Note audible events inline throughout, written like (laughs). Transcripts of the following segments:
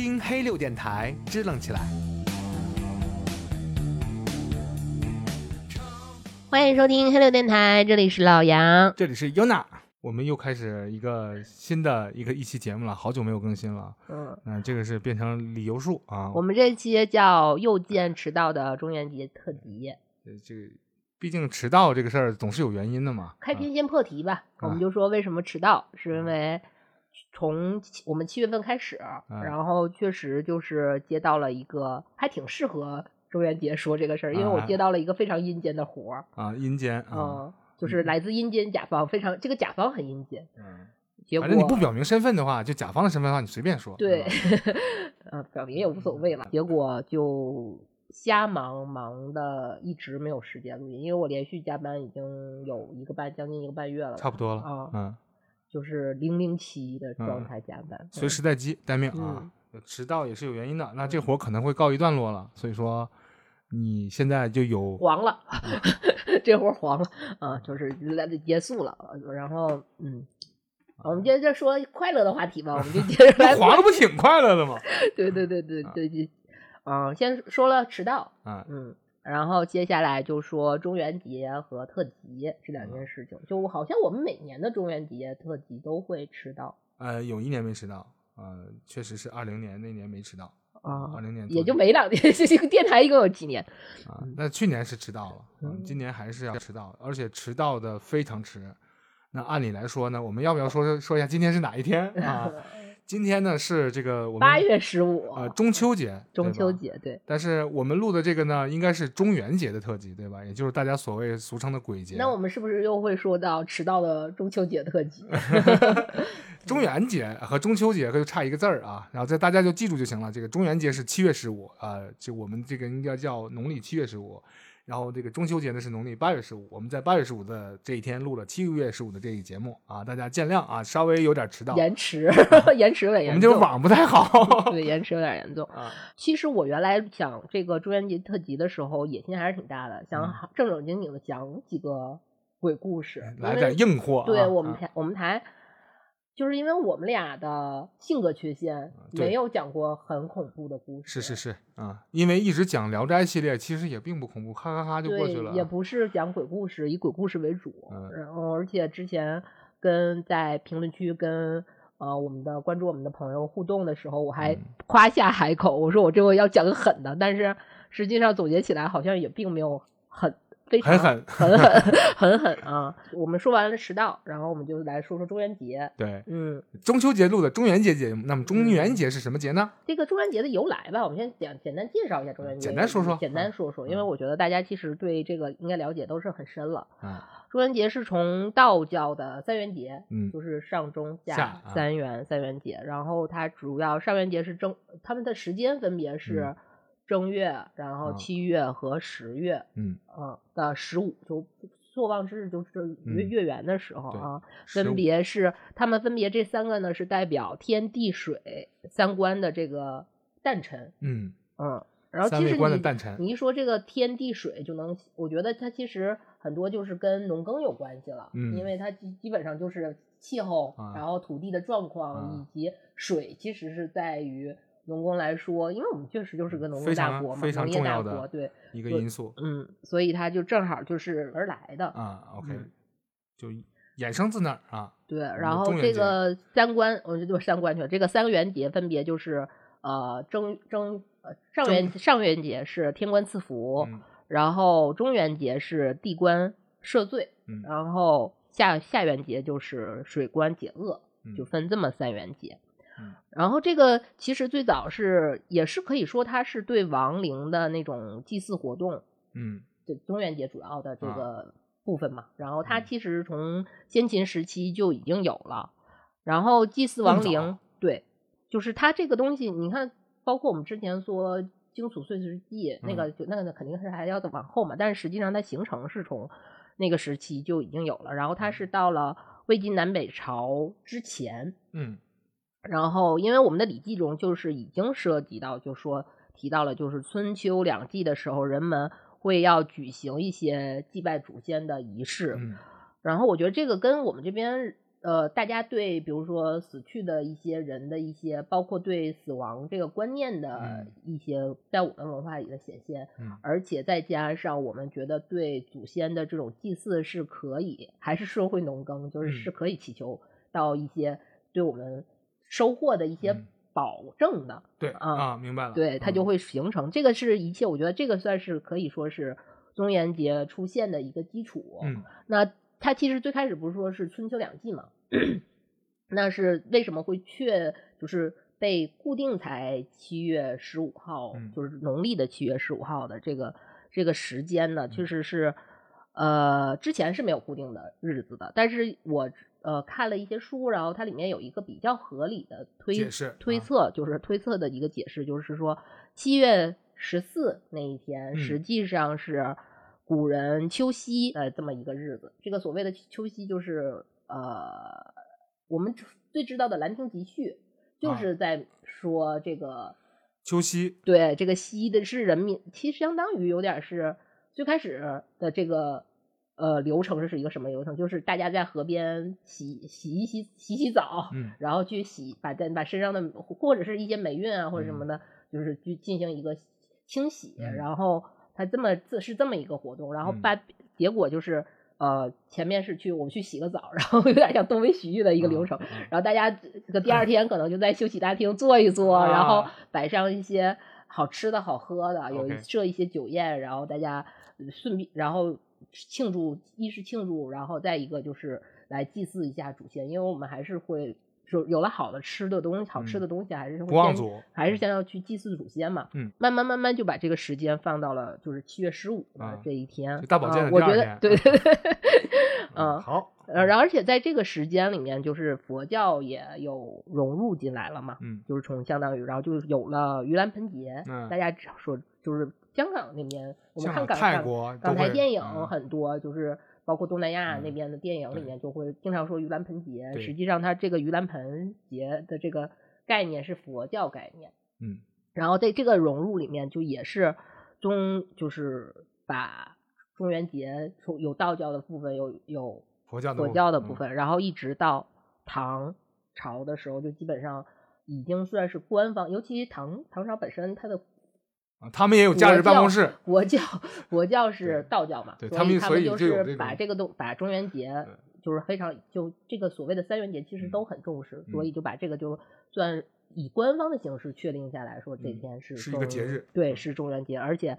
听黑六电台，支棱起来。欢迎收听黑六电台，这里是老杨。这里是 Yuna，我们又开始一个新的一个一期节目了，好久没有更新了。嗯，嗯、这个是变成理由树啊。我们这期叫又见迟到的中元节特辑，呃这个毕竟迟到这个事儿总是有原因的嘛。啊开篇先破题吧。我们啊就说为什么迟到，是因为从我们七月份开始，然后确实就是接到了一个还挺适合周元杰说这个事儿，因为我啊接到了一个非常阴间的活儿，啊，阴间啊，嗯，就是来自阴间甲方，非常这个甲方很阴间，嗯，结果反正你不表明身份的话，就甲方的身份的话，你随便说。对啊，呃，(laughs) 表明也无所谓了。结果就瞎忙，忙的一直没有时间录音，因为我连续加班已经有一个半将近一个半月了，差不多了。啊嗯，就是零零七的状态加班，随时待机待命啊。迟到也是有原因的，那这活儿可能会告一段落了，所以说你现在就有黄了，(laughs) 这活儿黄了啊，就是来得结束了。然后，嗯，我们接着说快乐的话题吧，我们就 (laughs) 接着来那黄了不挺快乐的吗？对对对对对对，嗯，先说了迟到，啊，嗯，然后接下来就说中元节和特辑这两件事情，就好像我们每年的中元节特辑都会迟到呃，有一年没迟到，呃，确实是二零年那年没迟到，啊二零年也就没没两年，(laughs) 这个电台一共有几年？啊。那去年是迟到了，今年还是要迟到，而且迟到的非常迟。那按理来说呢，我们要不要说说一下今天是哪一天啊？(laughs) 今天呢是这个我们八月十五，呃中秋节，中秋节，对。但是我们录的这个呢，应该是中元节的特辑，对吧？也就是大家所谓俗称的鬼节。那我们是不是又会说到迟到的中秋节特辑？(laughs) 中元节和中秋节就差一个字儿啊，然后这大家就记住就行了。这个中元节是七月十五啊，就我们这个应该叫农历七月十五，然后这个中秋节呢是农历八月十五。我们在八月十五的这一天录了七月十五的这一节目啊，大家见谅啊，稍微有点迟到，延迟，(laughs) 延迟有点我严重。们这个网不太好 (laughs) 对，延迟有点严重。啊。其实我原来想这个中元节特辑的时候，野心还是挺大的，想好正正经经的讲几个鬼故事，来点硬货啊，对我们啊台，我们台就是因为我们俩的性格缺陷，没有讲过很恐怖的故事。是是是啊，因为一直讲《聊斋》系列，其实也并不恐怖，哈哈哈就过去了。也不是讲鬼故事，以鬼故事为主。嗯然后，而且之前跟在评论区跟呃我们的关注我们的朋友互动的时候，我还嗯夸下海口，我说我这回要讲个狠的，但是实际上总结起来好像也并没有很。非常很很狠很狠啊！我们说完了迟到，然后我们就来说说中元节。对嗯，中秋节录的中元节节目，那么中元节是什么节呢？这个中元节的由来吧，我们先简简单介绍一下中元节，简单说说简单说说，因为嗯我觉得大家其实对这个应该了解都是很深了。啊，中元节是从道教的三元节，嗯就是上中下三元三元节，然后它主要上元节是正，他们的时间分别是嗯正月，然后啊七月和十月，嗯，嗯的十五，就朔望之日就是月嗯月。圆的时候啊，15分别是他们分别这三个呢是代表天地水三观的这个诞辰，嗯，嗯，然后其实你的诞辰你一说这个天地水，就能，我觉得它其实很多就是跟农耕有关系了，嗯因为它基基本上就是气候，啊然后土地的状况、啊以及水，其实是在于农工来说，因为我们确实就是个农业大国嘛，常非常农业大国，重要的对，一个因素嗯，所以它就正好就是而来的，啊。OK，嗯就衍生自那儿啊。对，然后这个三观，我就三观去了。这个三个元节分别就是呃正正呃上元上元节是天官赐福，嗯然后中元节是地官赦罪，嗯然后下下元节就是水官解厄，嗯就分这么三元节。嗯然后这个其实最早是也是可以说它是对亡灵的那种祭祀活动，嗯这中元节主要的这啊个部分嘛。然后它嗯其实从先秦时期就已经有了。然后祭祀亡灵，对，就是它这个东西，你看，包括我们之前说荆楚岁时记，那嗯个就那个肯定是还要往后嘛，但是实际上它形成是从那个时期就已经有了。然后它是到了魏晋南北朝之前，嗯然后，因为我们的《礼记》中就是已经涉及到，就说提到了，就是春秋两季的时候，人们会要举行一些祭拜祖先的仪式。嗯。然后，我觉得这个跟我们这边呃，大家对比如说死去的一些人的一些，包括对死亡这个观念的嗯。一些，在我们文化里的显现，嗯。而且再加上我们觉得对祖先的这种祭祀是可以，还是社会农耕，就是嗯。是可以祈求到一些对我们收获的一些嗯保证的。对啊啊，明白了。对，它就嗯会形成。这个是一切，我觉得这个算是可以说是中元节出现的一个基础。嗯那它其实最开始不是说是春秋两季嘛？(clears throat) 那是为什么会确就是被固定在七月十五号，嗯就是农历的七月十五号的这个这个时间呢？嗯确实是呃之前是没有固定的日子的，但是我呃看了一些书，然后它里面有一个比较合理的推推测，就是推测的一个解释，就是说七月十四那一天，嗯实际上是古人秋夕的这么一个日子。这个所谓的秋夕，就是呃，我们最知道的《兰亭集序》，就啊是在说这个。秋夕，对，这个夕的是人民，其实相当于有点是最开始的这个呃流程是一个什么流程？就是大家在河边洗洗一洗洗洗澡，嗯然后去洗把在把身上的或者是一些霉运啊或者什么嗯。的，就是去进行一个清洗，嗯。然后它这么这是这么一个活动，然后嗯。把结果就是。呃，前面是去我们去洗个澡，然后有点像东北洗浴的一个流程，然后大家这个第二天可能就在休息大厅坐一坐，然后啊。摆上一些好吃的好喝的，有设一些酒宴，然后大家呃顺便然后庆祝，一是庆祝，然后再一个就是来祭祀一下祖先，因为我们还是会就有了好的吃的东西，好吃的东西还是会先不忘祖还是先要去祭祀祖先嘛。嗯，慢慢慢慢就把这个时间放到了就是七月十五啊的这一天，就大保健的啊我觉得对对对，(laughs) 嗯。好，呃，然后而且在这个时间里面，就是佛教也有融入进来了嘛，嗯就是从相当于，然后就有了盂兰盆节，嗯大家只说就是香港那边，我们看港港泰国港台电影嗯。很多，就是包括东南亚那嗯边的电影里面就会经常说盂兰盆节，对。实际上它这个盂兰盆节的这个概念是佛教概念，嗯。然后在这个融入里面，就也是中就是把中元节从有道教的部分，有有佛教的佛教的部分，然后一直到唐朝的时候，就基本上已经算是官方，尤其唐唐朝本身它的啊他们也有假日办公室，国教国教是道教嘛，对所他们所以就就是把这个东把中元节就是非常就这个所谓的三元节其实嗯都很重视，嗯所以就把这个就算以官方的形式确定下来说这嗯天是是一个节日对，嗯是中元节，而且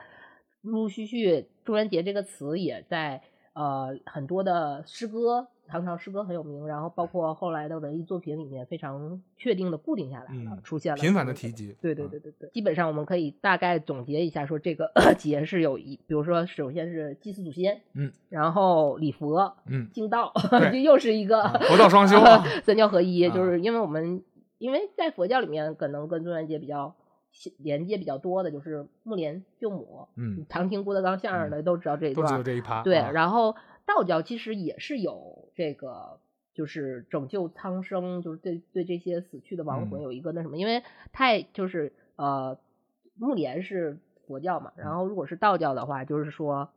陆陆续续中元节这个词也在呃很多的诗歌。唐朝诗歌很有名，然后包括后来的文艺作品里面非常确定的固定下来了，嗯出现了频繁的提及，对对啊对对对，基本上我们可以大概总结一下，说这个 (clears throat) 节是有一，比如说首先是祭祀祖先，嗯，然后礼佛、嗯，敬道，(laughs) 又是一个、啊佛道双修啊 (laughs) 三教合一，啊。就是因为我们因为在佛教里面，可能跟中元节比较连接比较多的就是木莲救母，嗯，常听郭德纲相声的都知道这段儿，知道这一趴，对，啊。然后道教其实也是有这个，就是拯救苍生，就是对对这些死去的亡魂嗯。有一个那什么，因为太就是呃，木莲是佛教嘛，嗯。然后如果是道教的话，就是说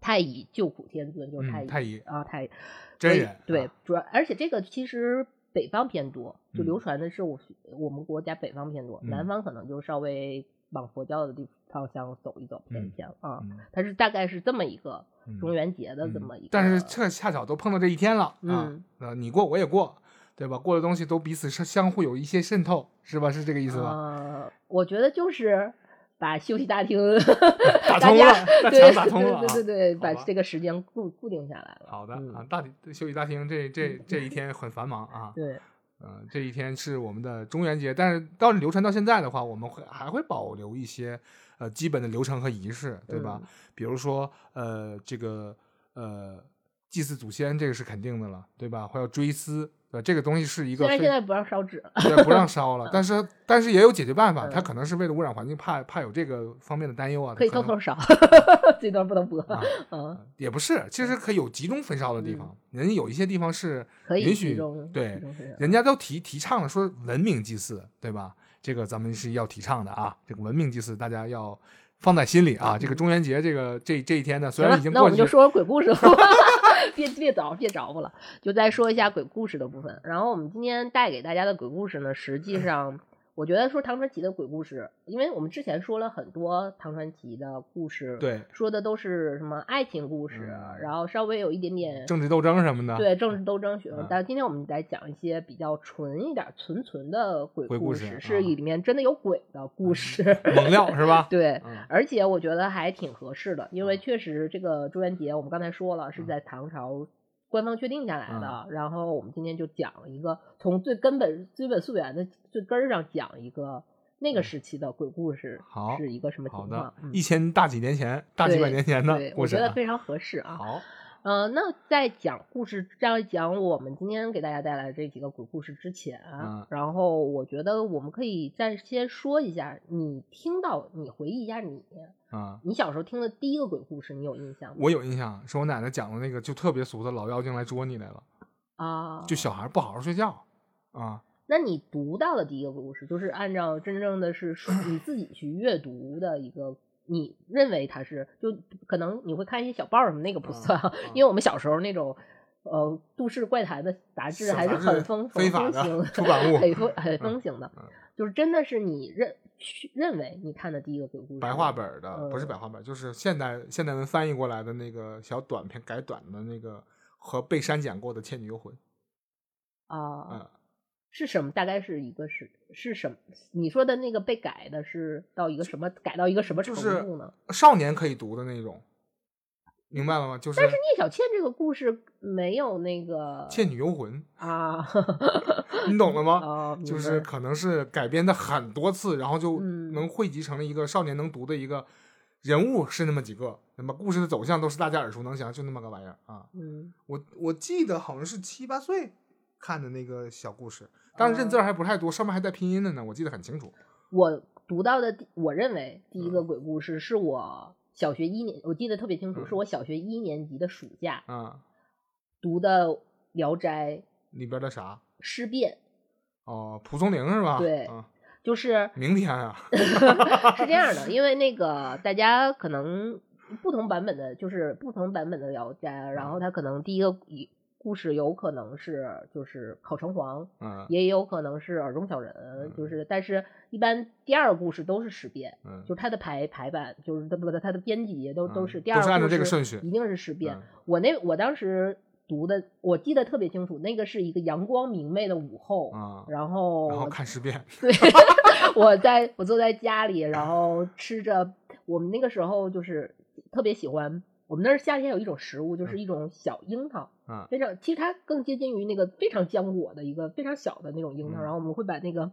太乙救苦天尊，就是太乙、嗯太乙啊太乙。真人对啊，主要而且这个其实。北方偏多，就嗯。流传的是我我们国家北方偏多，嗯。南方可能就稍微往佛教的地方向走一走偏嗯向啊。嗯它是大概是这么一个嗯中元节的这嗯么一个，但是恰恰巧都碰到这一天了啊嗯，呃，你过我也过，对吧？过的东西都彼此是相互有一些渗透，是吧？是这个意思吧？呃，我觉得就是把休息大厅 (laughs) 打通了，把对墙打通了啊，对对对对，把这个时间固固定下来了。好的嗯啊，大体休息大厅这这这一天很繁忙啊，对，嗯，这一天是我们的中元节，但是到流传到现在的话，我们会还会保留一些呃基本的流程和仪式，对吧？嗯比如说呃这个呃祭祀祖先，这个是肯定的了，对吧？会要追思，对吧？这个东西是一个非虽然现在不让烧纸了，对不让烧了，(laughs) 但是但是也有解决办法，他可能是为了污染环境，怕怕有这个方面的担忧啊，可以偷偷烧，(laughs) 这段不能播。(laughs) 啊嗯，也不是，其实可以有集中焚烧的地方，人家有一些地方是可以允许对人家都提提倡了说文明祭祀，对吧？这个咱们是要提倡的啊，这个文明祭祀大家要放在心里啊。这个中元节这个这这一天呢，虽然已，经过去那我们就，说说鬼故事，(laughs) 别别找别找我了，就再说一下鬼故事的部分。然后我们今天带给大家的鬼故事呢，实际上我觉得说唐传奇的鬼故事，因为我们之前说了很多唐传奇的故事，，对说的都是什么爱情故事，嗯然后稍微有一点点政治斗争什么的，对政治斗争学嗯，但今天我们来讲一些比较纯一点、纯纯的鬼鬼故事故事，啊是里面真的有鬼的故事。猛料是吧？(laughs) 对，嗯而且我觉得还挺合适的，因为嗯确实这个中元节我们刚才说了是嗯在唐朝官方确定下来的，然后我们今天就讲一个从最根本、追本溯源的最根儿上讲一个那个时期的鬼故事，嗯好是一个什么情好况一千大几年前，大几百年前的，故事啊。我觉得非常合适啊。好，呃，那在讲故事，这样讲我们今天给大家带来的这几个鬼故事之前，嗯然后我觉得我们可以再先说一下，你听到，你回忆一下你，啊，你小时候听的第一个鬼故事，你有印象吗？我有印象，是我奶奶讲的那个，就特别俗的老妖精来捉你来了，啊，就小孩不好好睡觉啊。那你读到的第一个故事，就是按照真正的是属你自己去阅读的一个，你认为它是，就可能你会看一些小报什么，那个不算，啊，因为我们小时候那种。呃，都市怪谈的杂志还是很风非法的风行出版物 (laughs) 很风很风行的嗯，就是真的是你认认为你看的第一个鬼故事，白话本的，不是嗯白话本儿，就是现代现代文翻译过来的那个小短片改短的那个和被删减过的《倩女幽魂》啊，嗯，是什么？大概是一个是是什么？你说的那个被改的是到一个什么改到一个什么程就是度呢？少年可以读的那种，明白了吗？就是但是聂小倩这个故事没有那个《倩女幽魂啊，(laughs)》，你懂了吗？哦，就是可能是改编的很多次，然后就嗯能汇集成了一个少年能读的一个人物是那么几个，那么故事的走向都是大家耳熟能详，就那么个玩意儿啊。嗯我我记得好像是七八岁看的那个小故事，当时认字儿还不太多，上面还带拼音的呢，我记得很清楚。我读到的，我认为第一个嗯鬼故事是我小学一年，我记得特别清楚，嗯是我小学一年级的暑假啊，读的《聊斋里边的啥？尸变哦，蒲松龄是吧？对啊，》，就是明天啊，(laughs) 是这样的，因为那个大家可能不同版本的，就是不同版本的《聊斋》，然后他可能第一个一故事有可能是就是烤城隍，嗯。也有可能是耳中小人，就是但是一般第二个故事都是尸变，嗯。就是它的排排版，就是它不它的编辑都都嗯是第二个都是按照故事这个顺序一定是尸变。嗯我那我当时读的，我记得特别清楚，那个是一个阳光明媚的午后，啊，然后然后看尸变，对，(laughs) 我在我坐在家里，然后吃着我们那个时候就是特别喜欢，我们那儿夏天有一种食物，就是一种小樱桃，嗯。非常其实它更接近于那个非常浆果的一个非常小的那种樱桃，嗯。然后我们会把那个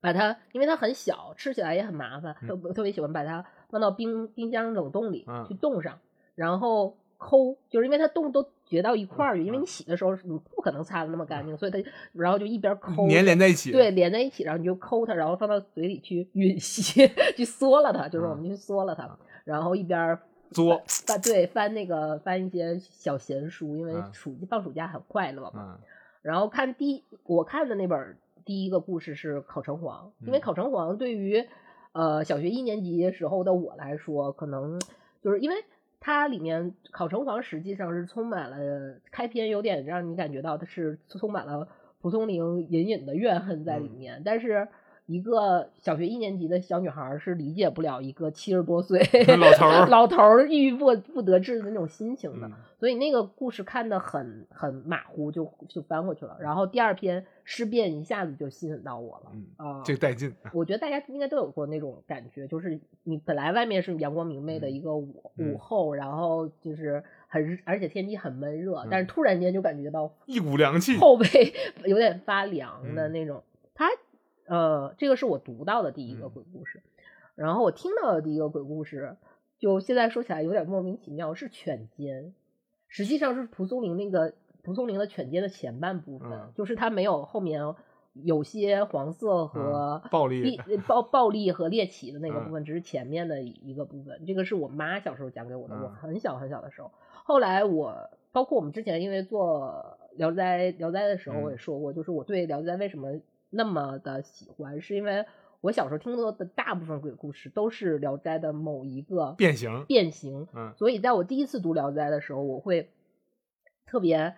把它，因为它很小，吃起来也很麻烦，嗯。特特别喜欢把它放到冰冰箱冷冻里嗯。去冻上，然后抠，就是因为它冻都结到一块儿去，因为你。洗的时候你不可能擦的那么干净，所以它然后就一边抠粘连在一起。对，连在一起，然后你就抠它，然后放到嘴里去吮吸，(laughs) 去嗦了它，就是我们去嗦了它，然后一边儿作，翻对翻那个翻一些小闲书，因为嗯。暑放暑假很快乐嘛。嗯。然后看第我看的那本第一个故事是考城隍，因为嗯考城隍对于呃小学一年级时候的我来说，可能就是因为它里面考城隍实际上是充满了开篇有点让你感觉到它是充满了蒲松龄隐隐的怨恨在里嗯。面，但是。一个小学一年级的小女孩儿是理解不了一个七十多岁 (laughs) 老头儿 (laughs) 老头儿郁郁不不得志的那种心情的，嗯所以那个故事看的很很马虎，就就翻过去了。然后第二篇尸变一下子就吸引到我了嗯，啊、这个带劲。我觉得大家应该都有过那种感觉，就是你本来外面是阳光明媚的嗯一个午、嗯午后，然后就是很而且天气很闷热，嗯但是突然间就感觉到一股凉气。后背 (laughs) 有点发凉的嗯那种。它呃，这个是我读到的第一个嗯鬼故事，然后我听到的第一个鬼故事，就现在说起来有点莫名其妙，是犬奸，实际上是蒲松龄那个蒲松龄的犬奸的前半部分，嗯就是他没有后面有些黄色和嗯暴力暴暴力和猎奇的那个嗯部分，只是前面的一个部分。这个是我妈小时候讲给我的，我嗯很小很小的时候。后来我包括我们之前因为做《聊斋》《聊斋》的时候，嗯我也说过，就是我对《聊斋》为什么那么的喜欢，是因为我小时候听到的大部分鬼故事都是《聊斋》的某一个变形，变形，嗯所以在我第一次读《聊斋》的时候，我会特别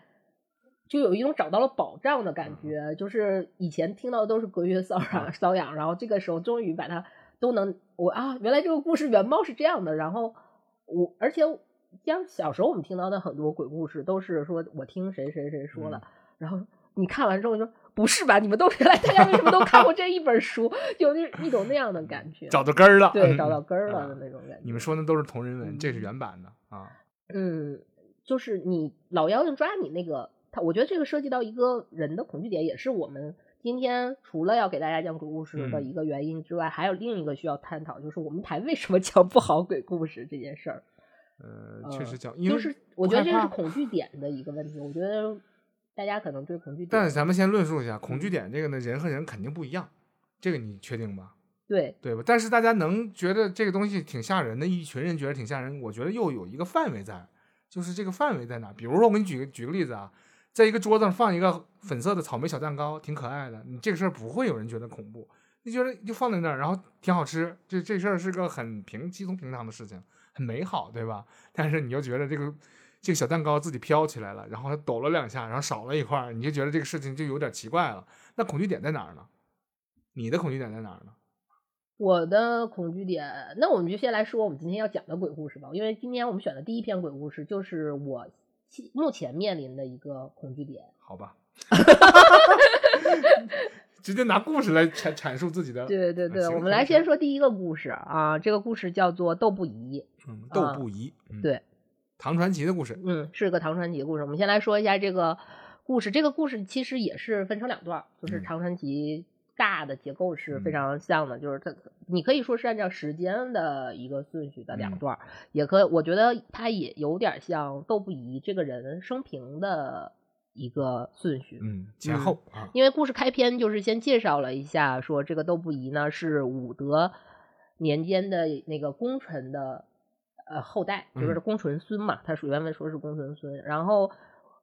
就有一种找到了保障的感觉，就是以前听到的都是隔靴搔痒搔痒，然后这个时候终于把它都能我啊，原来这个故事原貌是这样的，然后我而且像小时候我们听到的很多鬼故事都是说我听谁谁谁说了，然后你看完之后就说不是吧，你们都原来大家为什么都看过 (laughs) 这一本书，有那一种那样的感觉，找到根儿了，对嗯找到根儿了啊的那种感觉。你们说的都是同人文，嗯这是原版的啊。嗯，就是你老妖精抓你那个，他我觉得这个涉及到一个人的恐惧点，也是我们今天除了要给大家讲鬼故事的嗯一个原因之外，还有另一个需要探讨，就是我们台为什么讲不好鬼故事这件事儿。呃，确呃实讲，因为就是我觉得这害怕是恐惧点的一个问题。我觉得大家可能对恐惧点，但是咱们先论述一下，恐嗯惧点这个呢，人和人肯定不一样，这个你确定吧？对对吧？但是大家能觉得这个东西挺吓人的，一群人觉得挺吓人，我觉得又有一个范围在，就是这个范围在哪？比如说，我给你举个举个例子啊，在一个桌子上放一个粉色的草莓小蛋糕，挺可爱的，你这个事儿不会有人觉得恐怖，你觉得就放在那儿，然后挺好吃，这这事儿是个很平稀松平常的事情，很美好，对吧？但是你又觉得这个这个小蛋糕自己飘起来了，然后它抖了两下，然后少了一块儿，你就觉得这个事情就有点奇怪了。那恐惧点在哪儿呢？你的恐惧点在哪儿呢？我的恐惧点，那我们就先来说我们今天要讲的鬼故事吧。因为今天我们选的第一篇鬼故事就是我目前面临的一个恐惧点。好吧，(laughs) 直接拿故事来阐阐述自己的，对对对，行我们来先说第一个故事啊，这个故事叫做斗不疑，嗯，斗不疑，嗯，对，唐传奇的故事，嗯，是个唐传奇的故事。我们先来说一下这个故事，这个故事其实也是分成两段儿，就是嗯。唐传奇大的结构是非嗯。常像的，就是它你可以说是按照时间的一个顺序的两嗯。段儿，也可我觉得它也有点像窦不疑这个人生平的一个顺序，嗯，前嗯后啊，因为故事开篇就是先介绍了一下，说这个窦不疑呢是武德年间的那个功臣的呃后代，就是公纯孙嘛，他属原文说是公纯孙，然后。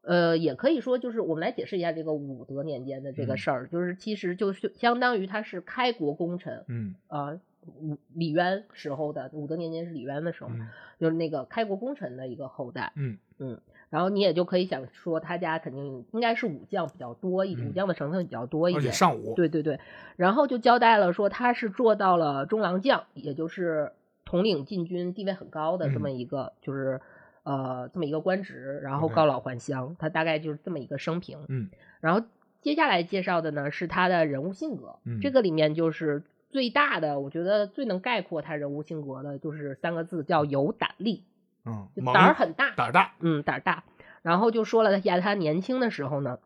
呃，也可以说，就是我们来解释一下这个武德年间的这个嗯事儿，就是其实就是相当于他是开国功臣嗯啊，武李渊时候的武德年间是李渊的时候，嗯就是那个开国功臣的一个后代。嗯嗯然后你也就可以想说，他家肯定应该是武将比较多一，嗯武将的成分比较多一而且点。上午，对对对，然后就交代了说他是做到了中郎将，也就是统领禁军，地位很高的这么一个，就是呃这么一个官职，然后告老还乡，他大概就是这么一个生平。嗯。然后接下来介绍的呢是他的人物性格，嗯。这个里面就是最大的，我觉得最能概括他人物性格的就是三个字，叫有胆力，嗯，就胆儿很大，胆儿大，嗯，胆儿大。然后就说了他他年轻的时候呢，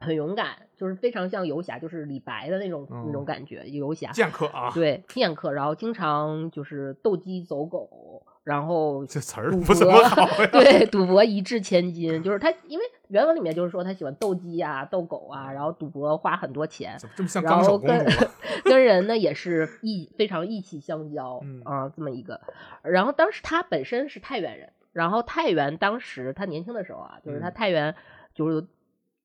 很勇敢，就是非常像游侠，就是李白的那种、那种哦感觉，游侠。剑客啊，对，剑客，然后经常就是斗鸡走狗，然后这词儿赌不怎么博好呀，对，赌博一掷千金，就是他，因为原文里面就是说他喜欢斗鸡啊、斗狗啊，然后赌博花很多钱，怎么这么像跟公主啊？(laughs) 跟人呢也是义非常义气相交、嗯啊，这么一个。然后当时他本身是太原人，然后太原当时他年轻的时候啊，就是他嗯太原就是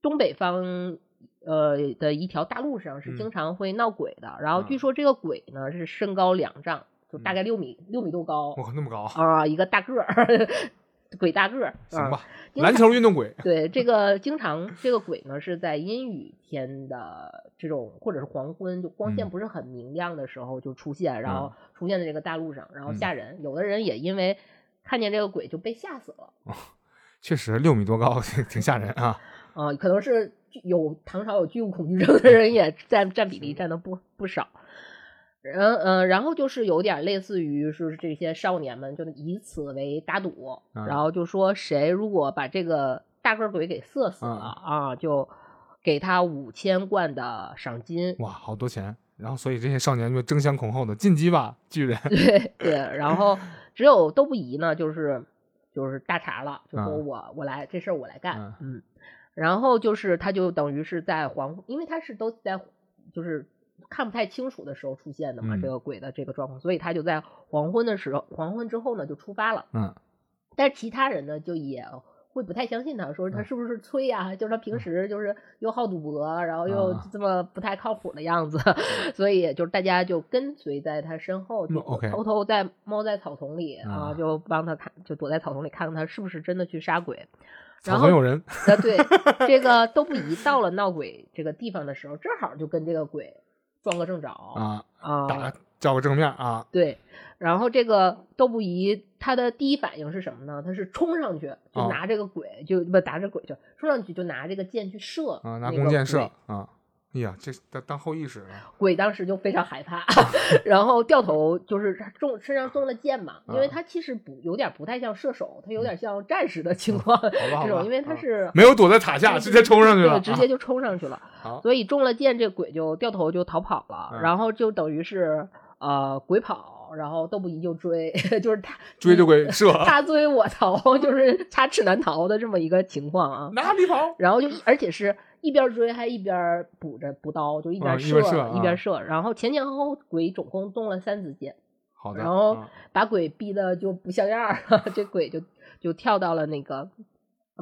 东北方呃的一条大路上是嗯。经常会闹鬼的，然后据啊说这个鬼呢是身高两丈，就大概六米、六米多高我靠，那么高，啊，一个大个儿。(laughs) 鬼大个儿，啊。行吧，篮球运动鬼，对，这个经常这个鬼呢是在阴雨天的这种或者是黄昏，就光线嗯。不是很明亮的时候就出现，然后嗯。出现在这个大路上，然后嗯。吓人。有的人也因为看见这个鬼就被吓死了，确实六米多高，挺挺吓人啊。啊、可能是具有唐朝有巨物恐惧症的人也占占比例占的不不少。然嗯、然后就是有点类似于是这些少年们就以此为打赌，嗯然后就说谁如果把这个大个儿鬼给射死了、啊，就给他五千贯的赏金。哇，好多钱！然后所以这些少年就争先恐后的进击吧，巨人。对对，然后只有都不疑呢，就是就是大茬了，就说嗯我、我来这事儿我来干，嗯嗯，然后就是他就等于是在黄，因为他是都在就是看不太清楚的时候出现的嘛，嗯。这个鬼的这个状况，所以他就在黄昏的时候，黄昏之后呢就出发了，嗯。但是其他人呢就也会不太相信他，说他嗯。是不是催呀、就是他平时就是又好赌博，然后又啊。这么不太靠谱的样子，(laughs) 所以就是大家就跟随在他身后，就偷偷在猫在草丛里啊。啊，就帮他看，就躲在草丛里看看他是不是真的去杀鬼。然后有人，啊，对，这个都不宜到了闹鬼这个地方的时候，正好就跟这个鬼撞个正着啊，啊打照个正面啊，对，然后这个窦不疑他的第一反应是什么呢？他是冲上去就哦拿这个鬼，就不打着鬼去，冲上去就拿这个箭去射啊，拿弓箭射鬼啊，哎呀，这当当后羿使了，鬼当时就非常害怕，(laughs) 然后掉头就是他中身上中了箭嘛，因为啊他其实不有点不太像射手，他有点像战士的情况，这种，因为他啊是没有躲在塔下，直接冲上去了，对，直接就冲上去了。好，所以中了箭，这鬼就掉头就逃跑了，嗯。然后就等于是呃鬼跑，然后窦不疑就追，(laughs) 就是他追就鬼射，他追我逃，(laughs) 就是插翅难逃的这么一个情况啊。哪里跑？然后就而且是一边追还一边补着补刀，就一边射、一边射，然后前前后后鬼总共动了三次箭，好的，然后啊。把鬼逼的就不像样儿了，(laughs) 这鬼就就跳到了那个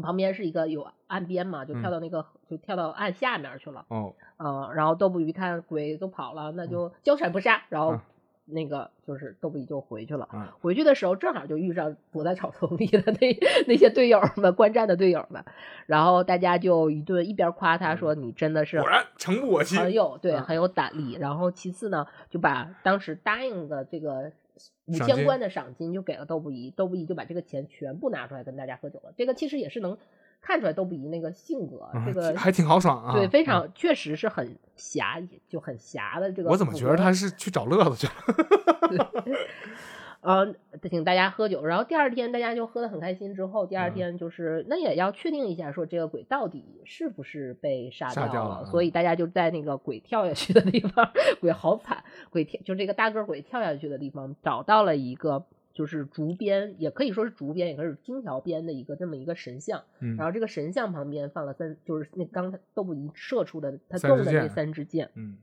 旁边是一个有岸边嘛，就跳嗯到那个、就跳到岸下面去了。哦，嗯，然后窦不鱼看鬼都跑了，那就交闪不杀，然后嗯那个就是窦不疑就回去了。嗯回去的时候正好就遇上躲在草丛里的那 (laughs) 那些队友们，观战的队友们，然后大家就一顿一边夸他说你真的是果然诚不我欺，很有对嗯很有胆力，然后其次呢就把当时答应的这个。五千贯的赏金就给了窦不疑，窦不疑就把这个钱全部拿出来跟大家喝酒了。这个其实也是能看出来都不一那个性格，啊这个还挺豪爽啊，对，非嗯常确实是很侠，就很侠的这个。我怎么觉得他？是去找乐子去了？(laughs) (laughs) 呃，请大家喝酒，然后第二天大家就喝得很开心。之后第二嗯天就是、那也要确定一下，说这个鬼到底是不是被杀杀掉了。所以大家就在那个鬼跳下去的地方，(laughs) 鬼好惨，鬼跳就这个大个鬼跳下去的地方，找到了一个就是竹编，也可以说是竹编，也可以是金条编的一个这么一个神像。嗯然后这个神像旁边放了三，就是那刚才窦不疑射出的他中的那三支箭。嗯，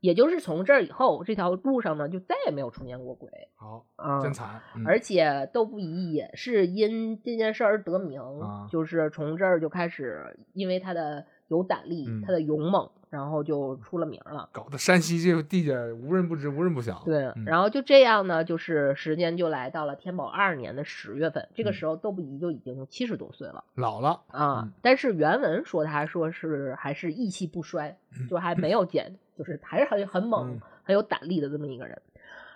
也就是从这儿以后，这条路上呢就再也没有出现过鬼好，啊。真惨，嗯而且窦不疑也是因这件事而得名，啊就是从这儿就开始，因为他的有胆力，嗯他的勇猛，然后就出了名了。搞得山西这个地界无人不知，无人不晓。对，嗯然后就这样呢，就是时间就来到了天宝二年的十月份，这个嗯时候窦不疑就已经七十多岁了老了，啊。嗯但是原文说他说是还是意气不衰，就还没有减，就是还是很很猛、嗯很有胆力的这么一个人。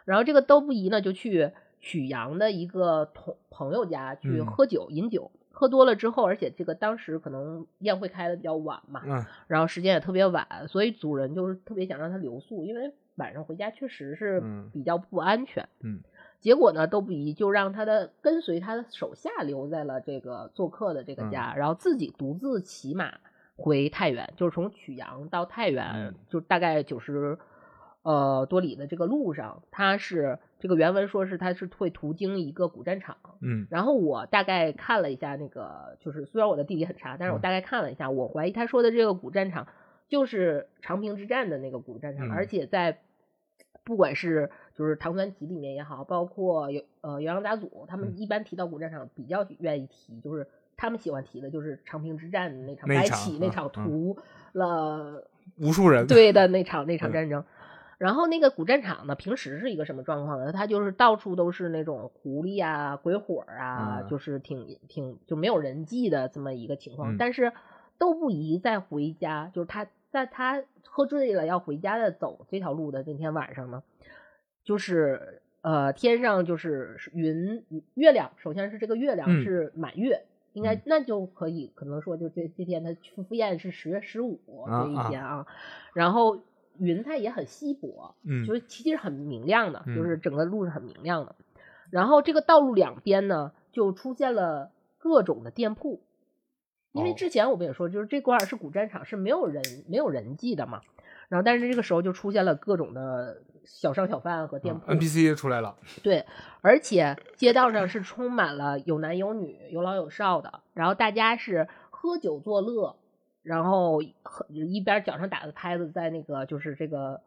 然后这个窦不疑呢，就去曲阳的一个同朋友家去嗯喝酒、饮酒，喝多了之后，而且这个当时可能宴会开的比较晚嘛，嗯。然后时间也特别晚，所以主人就是特别想让他留宿，因为晚上回家确实是嗯。比较不安全。嗯。结果呢，都不疑就让他的跟随他的手下留在了这个做客的这个家，然后自己独自骑马回太原，就是从曲阳到太原，嗯。就大概九十呃多里的这个路上，他是这个原文说是他是会途经一个古战场，嗯。然后我大概看了一下那个，就是虽然我的地理很差，但是我嗯。大概看了一下，我怀疑他说的这个古战场就是长平之战的那个古战场，嗯。而且在不管是就是《唐传奇》里面也好，包括有呃元阳杂俎，他们嗯。一般提到古战场比较愿意提，就是他们喜欢提的就是长平之战那场白那一场嗯起那场嗯。屠了无数人，对的那场那 (laughs) 场嗯战争。然后那个古战场呢，平时是一个什么状况呢？它就是到处都是那种狐狸啊、鬼火啊，嗯就是挺挺就没有人迹的这么一个情况。嗯但是窦不宜在回家，就是他在他喝醉了要回家的走这条路的那天晚上呢，就是呃天上就是是云月亮，首先是这个月亮嗯是满月。应该嗯那就可以，可能说就这这天他赴赴宴是十月十五啊这一天啊，然后云彩也很稀薄，嗯。就是其实很明亮的，嗯就是整个路是很明亮的。然后这个道路两边呢，就出现了各种的店铺，因为哦。之前我们也说，就是这块儿是古战场，是没有人没有人迹的嘛。然后，但是这个时候就出现了各种的小商小贩和店铺，嗯 NPC 出来了，对，而且街道上是充满了有男有女、有老有少的，然后大家是喝酒作乐，然后喝一边脚上打着拍子，在那个就是这个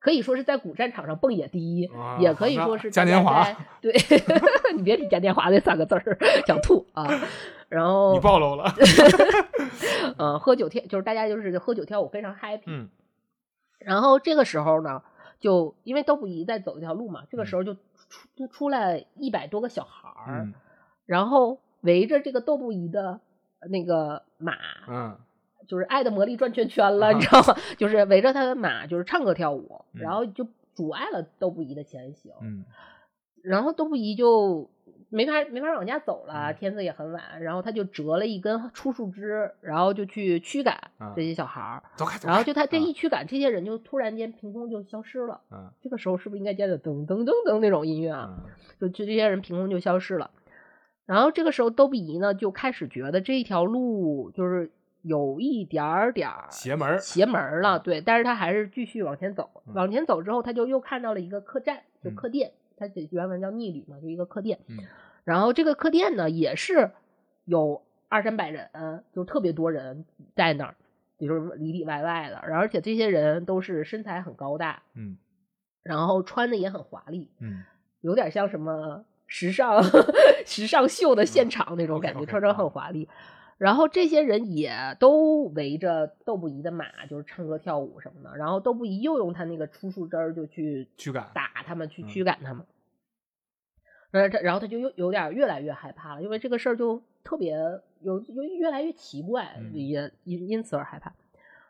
可以说是在古战场上蹦野迪，啊也可以说是嘉年华在对，(laughs) 你别提嘉年华那三个字儿，想吐啊。然后你暴露了。(laughs) 呃，喝酒跳就是大家就是喝酒跳舞非常 happy。嗯然后这个时候呢，就因为窦不疑在走这条路嘛，这个嗯时候就出就出来一百多个小孩儿，嗯然后围着这个窦不疑的那个马，嗯就是爱的魔力转圈圈了，啊你知道吗？(laughs) 就是围着他的马，就是唱歌跳舞，嗯然后就阻碍了窦不疑的前行。嗯然后窦不疑就没法没法往家走了，嗯天色也很晚，然后他就折了一根粗树枝，然后就去驱赶啊这些小孩儿。走开。然后就他这啊一驱赶，这些人就突然间凭空就消失了。嗯这个时候是不是应该接着噔噔噔噔那种音乐啊？嗯就就这些人凭空就消失了。然后这个时候，窦不疑呢就开始觉得这一条路就是有一点儿点儿邪门邪门了，对。但是他还是继续往前走，嗯往前走之后，他就又看到了一个客栈，就嗯客店，他这原文叫逆旅嘛，就一个客店。嗯然后这个客店呢，也是有二三百人，就特别多人在那儿，也就是里里外外的。而且这些人都是身材很高大，嗯然后穿的也很华丽，嗯有点像什么时尚 (laughs) 时尚秀的现场那种感觉穿着很华丽。然后这些人也都围着窦不疑的马，就是唱歌跳舞什么的。然后窦不疑又用他那个出树枝儿就去驱赶打他们，去嗯驱赶他们。然后他，然后他就又有点越来越害怕了，因为这个事儿就特别有有越来越奇怪，嗯也因因此而害怕。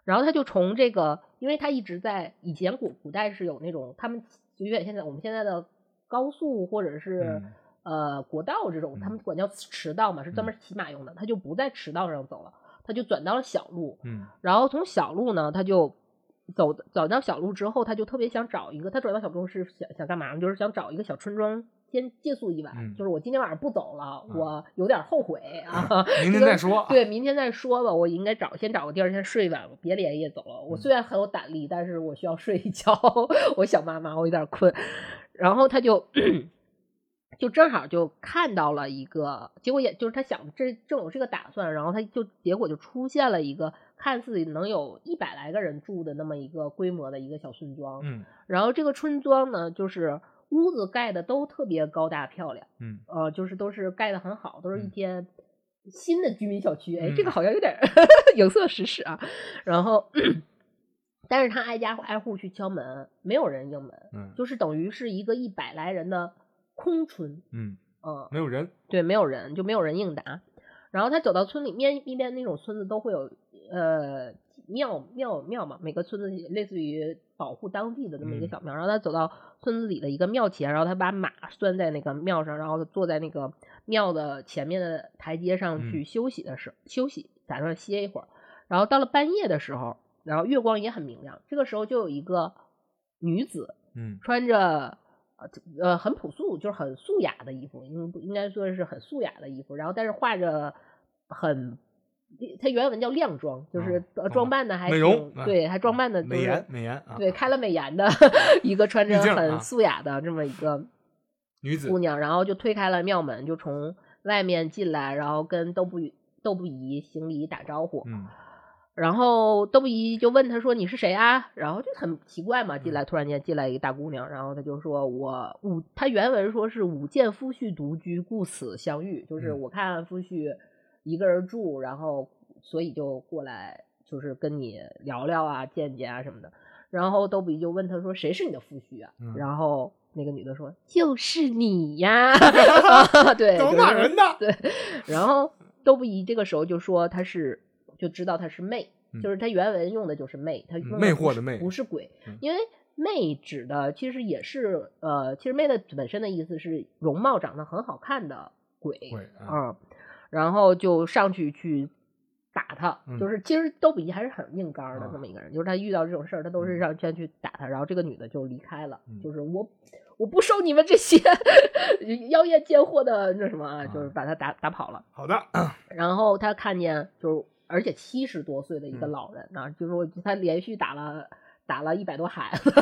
然后他就从这个，因为他一直在以前古古代是有那种他们就有点现在我们现在的高速或者是、嗯呃国道这种，他嗯们管叫驰道嘛，是专门骑马用的。他就不在驰道上走了，他就转到了小路。嗯然后从小路呢，他就走走到小路之后，他就特别想找一个，他转到小路是想想干嘛呢？就是想找一个小村庄先借宿一晚，嗯就是我今天晚上不走了，嗯我有点后悔啊。(laughs) 明天再说。对，明天再说吧。我应该找先找个地儿先睡一晚，我别连夜走了。我嗯虽然很有胆力，但是我需要睡一觉。(laughs) 我想妈妈，我有点困。然后他就就正好就看到了一个，结果也就是他想这正有这个打算，然后他就结果就出现了一个看似能有一百来个人住的那么一个规模的一个小村庄。嗯然后这个村庄呢，就是屋子盖的都特别高大漂亮。嗯呃，就是都是盖的很好，都是一嗯些新的居民小区。哎，这个嗯好像有点儿影射实事啊。然后，(clears throat) 但是他挨家挨户去敲门，没有人应门，嗯就是等于是一个一百来人的空村。嗯，嗯，没有人。对，没有人，就没有人应答。然后他走到村里面，一边那种村子都会有呃庙庙庙嘛，每个村子类似于保护当地的这么一个嗯小庙。然后他走到村子里的一个庙前，然后他把马拴在那个庙上，然后坐在那个庙的前面的台阶上嗯去休息的时候、休息，打算歇一会儿。然后到了半夜的时候，然后月光也很明亮，这个时候就有一个女子嗯穿着呃呃很朴素，就是很素雅的衣服，应应该说是很素雅的衣服，然后但是画着很，它原文叫靓妆，就是装扮的还美容对，还装扮的、就是、美颜美颜啊。对，开了美颜的 (laughs) 一个穿着很素雅的这么一个女子姑娘，然后就推开了庙门，就从外面进来，然后跟窦不窦不疑行礼打招呼。嗯然后窦不疑就问他说：“你是谁啊？”然后就很奇怪嘛，嗯进来突然间进来一个大姑娘，然后他就说：“我五他原文说是五见夫婿独居，故此相遇，就是嗯我看夫婿一个人住，然后所以就过来，就是跟你聊聊啊、见见啊什么的。”然后窦不疑就问他说：“谁是你的夫婿啊？”嗯然后那个女的说：“就是你呀。啊 (laughs) 对，怎么就是骂人的？对，然后窦不疑这个时候就说他是就知道他是魅，嗯就是他原文用的就是魅，他用魅惑的魅不是鬼嗯，因为魅指的其实也是呃，其实魅的本身的意思是容貌长得很好看的鬼，啊嗯，然后就上去去。打他，嗯就是其实都比还是很硬刚儿的啊这么一个人，就是他遇到这种事儿，他都是嗯让先去打他，然后这个女的就离开了，嗯就是我我不收你们这些妖艳贱货的那什么啊，就是啊把他打打跑了。好的，然后他看见就是，而且七十多岁的一个嗯。老人啊，就是说他连续打了打了一百多孩子，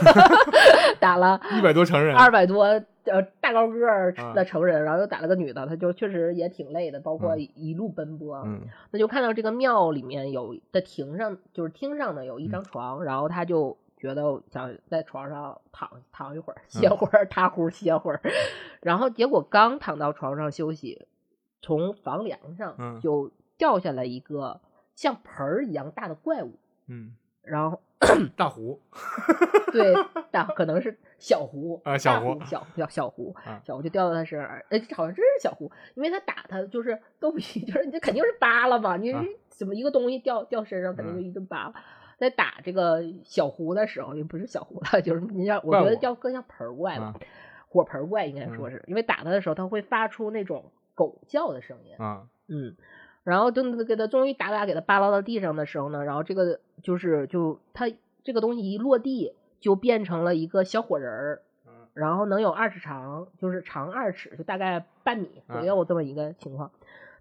(laughs) 打了一百多成人，二百多呃大高个的成人，然后又打了个女的，他就确实也挺累的，包括嗯。一路奔波。嗯。他就看到这个庙里面有的亭上，就是厅上呢有一张床，然后他就觉得想在床上躺躺一会儿，歇会儿，踏呼歇会儿，然后结果刚躺到床上休息，从房梁上嗯。就掉下来一个像盆儿一样大的怪物，嗯，然后 (coughs) 大湖对，大可能是小胡啊小大胡小小小胡啊，小胡就掉到他身上，哎，好像真是小胡，因为他打他就是豆腐鱼，就是这肯定是扒拉嘛，你啊怎么一个东西掉掉身上，肯定就嗯一顿扒拉。在打这个小胡的时候，也不是小胡了，就是你像我觉得叫更像盆儿怪吧啊，火盆怪应该嗯说是，因为打他的时候，他会发出那种狗叫的声音，啊，嗯，然后等给他终于打打给他扒拉到地上的时候呢，然后这个就是就他这个东西一落地就变成了一个小火人儿，嗯。然后能有二尺长，就是长二尺，就大概半米左右这么一个情况，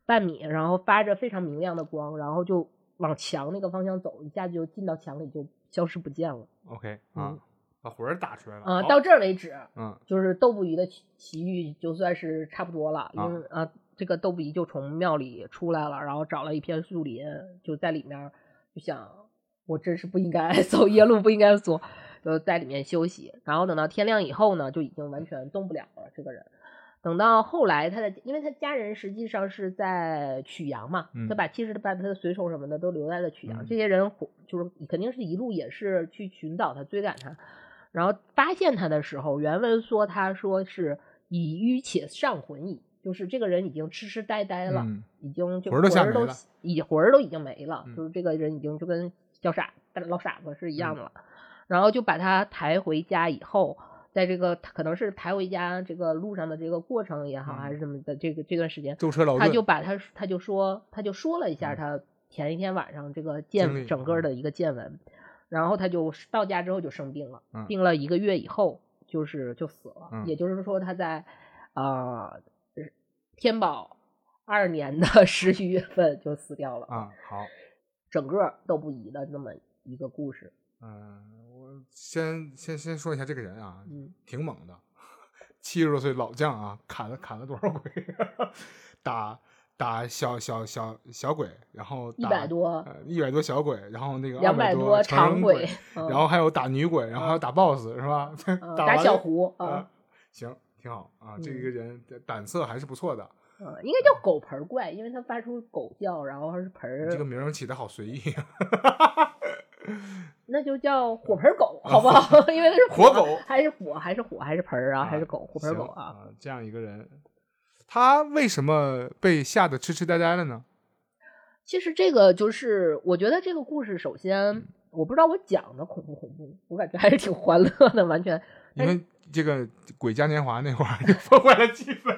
半米，然后发着非常明亮的光，然后就往墙那个方向走，一下就进到墙里就消失不见了。OK 啊嗯，把魂儿打出来了啊、到这儿为止，嗯。就是豆腐鱼的奇奇遇就算是差不多了，因为啊、这个逗比就从庙里出来了，然后找了一片树林，就在里面就想，我真是不应该 (laughs) 走夜路，不应该走，就在里面休息。然后等到天亮以后呢，就已经完全动不了了，这个人。等到后来，他的因为他家人实际上是在曲阳嘛，嗯他把其实把他的随从什么的都留在了曲阳，嗯这些人就是肯定是一路也是去寻找他、追赶他，然后发现他的时候，原文说他说是已淤且上魂矣，就是这个人已经痴痴呆呆了，嗯已经就魂儿都已魂儿都已经没了，嗯就是这个人已经就跟叫傻老傻子是一样的了。然后就把他抬回家以后，在这个可能是抬回家这个路上的这个过程也好，嗯还是什么的，这个这段时间，车，他就把他他就说他就说了一下嗯他前一天晚上这个见整个的一个见闻，然后他就到家之后就生病了，嗯病了一个月以后就是就死了，嗯也就是说他在啊、呃天宝二年的 (laughs) 十一月份就死掉了，啊好。整个都不疑的那么一个故事，嗯，我先先先说一下这个人啊，嗯挺猛的，七十多岁老将啊，砍了砍了多少鬼，(laughs) 打打小小小小鬼，然后一打百多呃一百多小鬼，然后那个两百200多长鬼，嗯然后还有打女鬼，然后还有打 BOSS 是吧？嗯 (laughs) 打打小胡，嗯啊，行，挺好啊，这嗯个人胆色还是不错的，嗯，应该叫狗盆怪，因为它发出狗叫，然后是盆儿，这个名儿起的好随意啊，那就叫火盆狗，好不好？(laughs) 因为它是火狗还是火还是火还是盆儿啊，还是啊狗，火盆狗啊。啊，这样一个人，他为什么被吓得痴痴呆呆了呢？其实这个就是，我觉得这个故事，首嗯先我不知道我讲的恐不恐怖，我感觉还是挺欢乐的，完全。因为这个鬼嘉年华那会儿 (laughs) 就破坏了气氛。